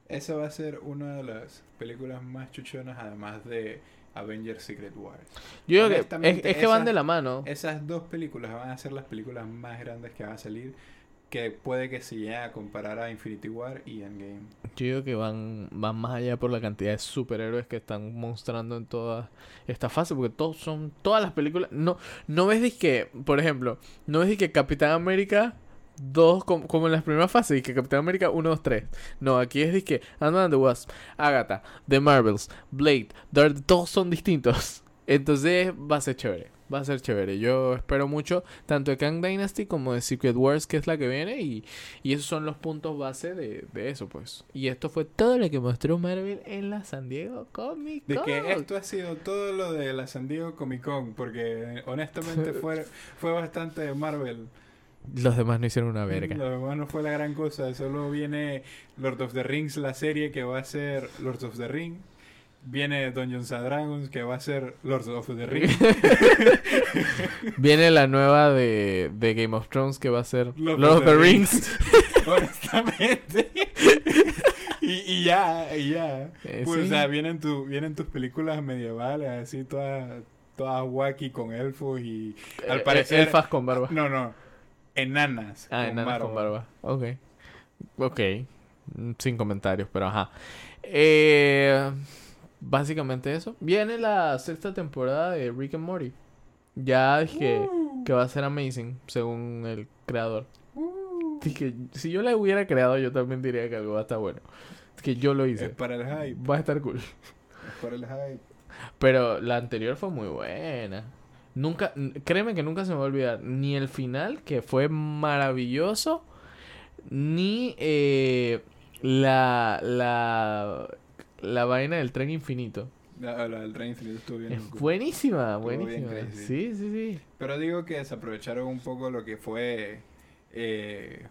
Speaker 2: Esa va a ser una de las películas más chuchonas, además de Avengers Secret Wars.
Speaker 1: Yo creo que es, que van
Speaker 2: esa-
Speaker 1: de la mano.
Speaker 2: Esas dos películas van a ser las películas más grandes que van a salir, que puede que se llegue a comparar a Infinity War y Endgame.
Speaker 1: Yo digo que van, van más allá por la cantidad de superhéroes que están mostrando en toda esta fase, porque todos son, todas las películas, no, no ves que, por ejemplo, no ves que Capitán América 2, como, como en las primeras fases, y que Capitán América 1, 2, 3. No, aquí es que Ant-Man the Wasp, Agatha, The Marvels, Blade, Daredevil, todos son distintos. Entonces va a ser chévere, va a ser chévere. Yo espero mucho tanto de Kang Dynasty como de Secret Wars, que es la que viene, y, y esos son los puntos base de, de eso, pues. Y esto fue todo lo que mostró Marvel en la San Diego Comic
Speaker 2: De
Speaker 1: Con.
Speaker 2: que esto ha sido todo lo de la San Diego Comic Con, porque honestamente fue, fue bastante de Marvel.
Speaker 1: Los demás no hicieron una verga.
Speaker 2: Lo demás no fue la gran cosa, solo viene Lord of the Rings, la serie que va a ser Lord of the Ring. Viene Dungeons and Dragons, que va a ser Lord of the Ring.
Speaker 1: Viene la nueva de, de Game of Thrones que va a ser
Speaker 2: Lord
Speaker 1: Lord, of the Rings.
Speaker 2: honestamente. y, y ya, y ya.
Speaker 1: Eh,
Speaker 2: Pues,
Speaker 1: sí.
Speaker 2: O sea, vienen, tu, vienen tus películas medievales, así todas, todas wacky con elfos y... Al
Speaker 1: Eh,
Speaker 2: parecer...
Speaker 1: Elfas con barba.
Speaker 2: No, no. Enanas.
Speaker 1: Ah,
Speaker 2: con
Speaker 1: enanas
Speaker 2: barba.
Speaker 1: con barba. Ok. Ok. Mm, Sin comentarios, pero ajá. Eh, básicamente eso. Viene la sexta temporada de Rick and Morty. Ya dije
Speaker 2: Uh,
Speaker 1: que va a ser amazing, según el creador.
Speaker 2: uh.
Speaker 1: Dije, si yo la hubiera creado, yo también diría que algo va a estar bueno. Es que yo lo
Speaker 2: Es
Speaker 1: hice.
Speaker 2: para el hype.
Speaker 1: Va a estar cool.
Speaker 2: Es para el hype.
Speaker 1: Pero la anterior fue muy buena. Nunca, créeme que nunca se me va a olvidar. Ni el final, que fue maravilloso, ni eh, la, la, la vaina del tren infinito.
Speaker 2: La, la del tren infinito estuvo bien.
Speaker 1: Es buenísima,
Speaker 2: bien
Speaker 1: buenísima. Sí, sí, sí.
Speaker 2: Pero digo que desaprovecharon un poco lo que fue... Eh,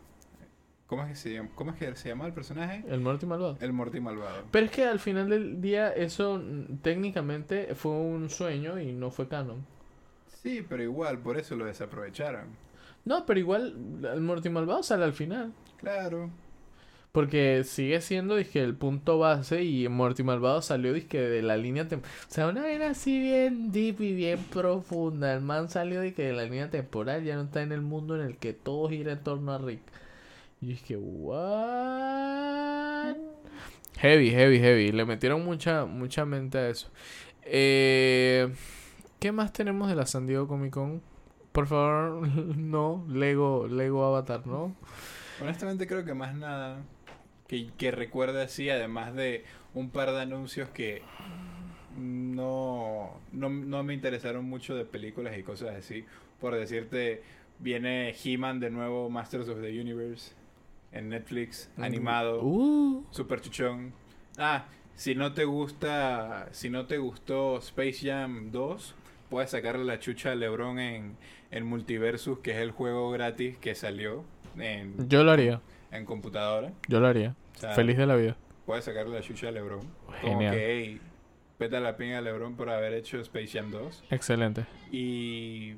Speaker 2: ¿cómo, es que se llama? ¿Cómo es que se llama el personaje?
Speaker 1: El Morty malvado.
Speaker 2: El Morty malvado.
Speaker 1: Pero es que al final del día eso técnicamente fue un sueño y no fue canon.
Speaker 2: Sí, pero igual, por eso lo desaprovecharon.
Speaker 1: No, pero igual el Morty malvado sale al final.
Speaker 2: Claro.
Speaker 1: Porque sigue siendo dizque, el punto base y Morty Malvado salió dizque, de la línea tem- O sea, una vaina así bien deep y bien profunda. El man salió dizque, de la línea temporal, ya no está en el mundo en el que todo gira en torno a Rick. Y que, what? Heavy, heavy, heavy. Le metieron mucha, mucha mente a eso. Eh, ¿Qué más tenemos de la San Diego Comic Con? Por favor, no. Lego, Lego Avatar, ¿no?
Speaker 2: Honestamente creo que más nada que, que recuerde así, además de un par de anuncios que no, no, no me interesaron mucho de películas y cosas así. Por decirte, viene He-Man de nuevo, Masters of the Universe, en Netflix, animado,
Speaker 1: Uh.
Speaker 2: super chuchón. Ah, si no te gusta, si no te gustó Space Jam 2, puedes sacarle la chucha a LeBron en, en Multiversus, que es el juego gratis que salió en,
Speaker 1: Yo lo haría.
Speaker 2: en computadora.
Speaker 1: Yo lo haría.
Speaker 2: O sea,
Speaker 1: Feliz de la vida.
Speaker 2: Puedes sacarle la chucha a LeBron. Como
Speaker 1: Genial.
Speaker 2: que, hey, peta la pinga a LeBron por haber hecho Space Jam 2.
Speaker 1: Excelente.
Speaker 2: Y.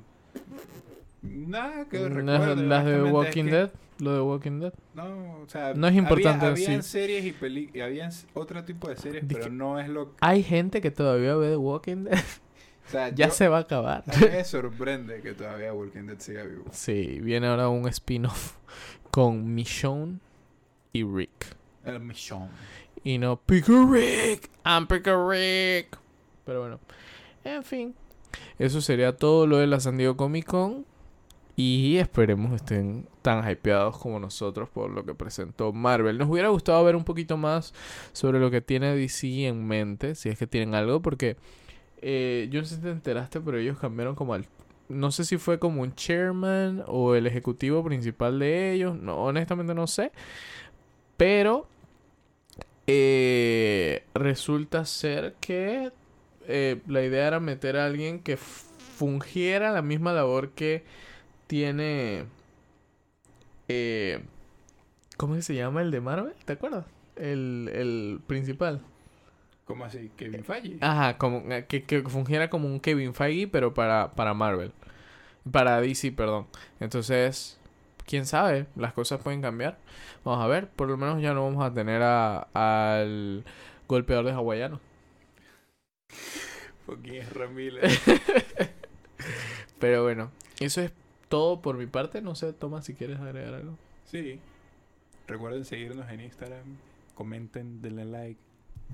Speaker 2: Nada que
Speaker 1: Las,
Speaker 2: recuerde.
Speaker 1: las de
Speaker 2: es
Speaker 1: Walking
Speaker 2: que-
Speaker 1: Dead. Lo de Walking Dead.
Speaker 2: No, o sea.
Speaker 1: No es importante,
Speaker 2: Había, habían
Speaker 1: sí.
Speaker 2: series y y habían otro tipo de series, pero no es lo.
Speaker 1: Hay gente que todavía ve The Walking Dead.
Speaker 2: O sea,
Speaker 1: ya
Speaker 2: yo-
Speaker 1: se va a acabar.
Speaker 2: A mí me sorprende que todavía Walking Dead siga vivo.
Speaker 1: Sí, viene ahora un spin-off con Michonne y Rick.
Speaker 2: El Michonne.
Speaker 1: Y no Picker Rick. I'm Picker Rick. Pero bueno. En fin. Eso sería todo lo de la San Diego Comic Con. Y esperemos estén tan hypeados como nosotros por lo que presentó Marvel. Nos hubiera gustado ver un poquito más sobre lo que tiene DC en mente. Si es que tienen algo. Porque eh, yo no sé si te enteraste, pero ellos cambiaron como al... No sé si fue como un chairman o el ejecutivo principal de ellos. No, honestamente no sé. Pero eh, resulta ser que eh, la idea era meter a alguien que fungiera la misma labor que tiene... Eh, ¿Cómo se llama el de Marvel? ¿Te acuerdas? El, el principal.
Speaker 2: ¿Cómo así? Kevin Feige.
Speaker 1: Ajá, como, eh, que, que fungiera como un Kevin Feige, pero para, para Marvel. Para DC, perdón. Entonces, quién sabe, las cosas pueden cambiar. Vamos a ver, por lo menos ya no vamos a tener a, al golpeador de hawaiano.
Speaker 2: Ezra Miller.
Speaker 1: Pero bueno, eso es todo por mi parte. No sé, Toma, si quieres agregar algo.
Speaker 2: Sí. Recuerden seguirnos en Instagram. Comenten, denle like.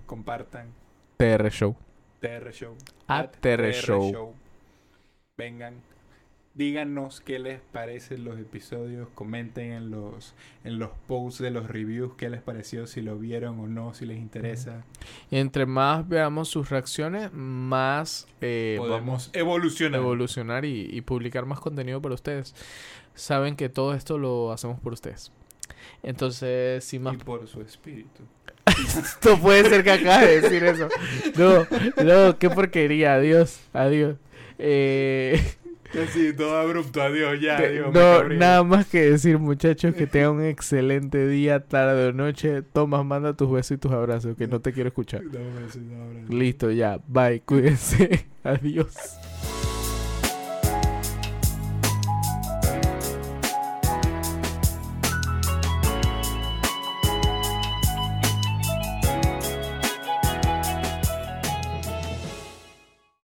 Speaker 2: Compartan.
Speaker 1: TR Show.
Speaker 2: TR Show.
Speaker 1: At TR Show.
Speaker 2: Vengan. Díganos qué les parecen los episodios. Comenten en los, en los posts de los reviews qué les pareció, si lo vieron o no, si les interesa.
Speaker 1: Y entre más veamos sus reacciones, más eh,
Speaker 2: Podemos evolucionar.
Speaker 1: evolucionar y, y publicar más contenido para ustedes. Saben que todo esto lo hacemos por ustedes. Entonces, sin más
Speaker 2: y por su espíritu.
Speaker 1: No puede ser que acabas de decir eso. No, no, qué porquería. Adiós, adiós. Eh,
Speaker 2: Así, todo abrupto. Adiós, ya. adiós,
Speaker 1: no, nada más que decir, muchachos, que tengan un excelente día, tarde o noche. Tomás, manda tus besos y tus abrazos, que no te quiero escuchar.
Speaker 2: No, sí, no, abrazo.
Speaker 1: Listo, ya. Bye, cuídense. Adiós.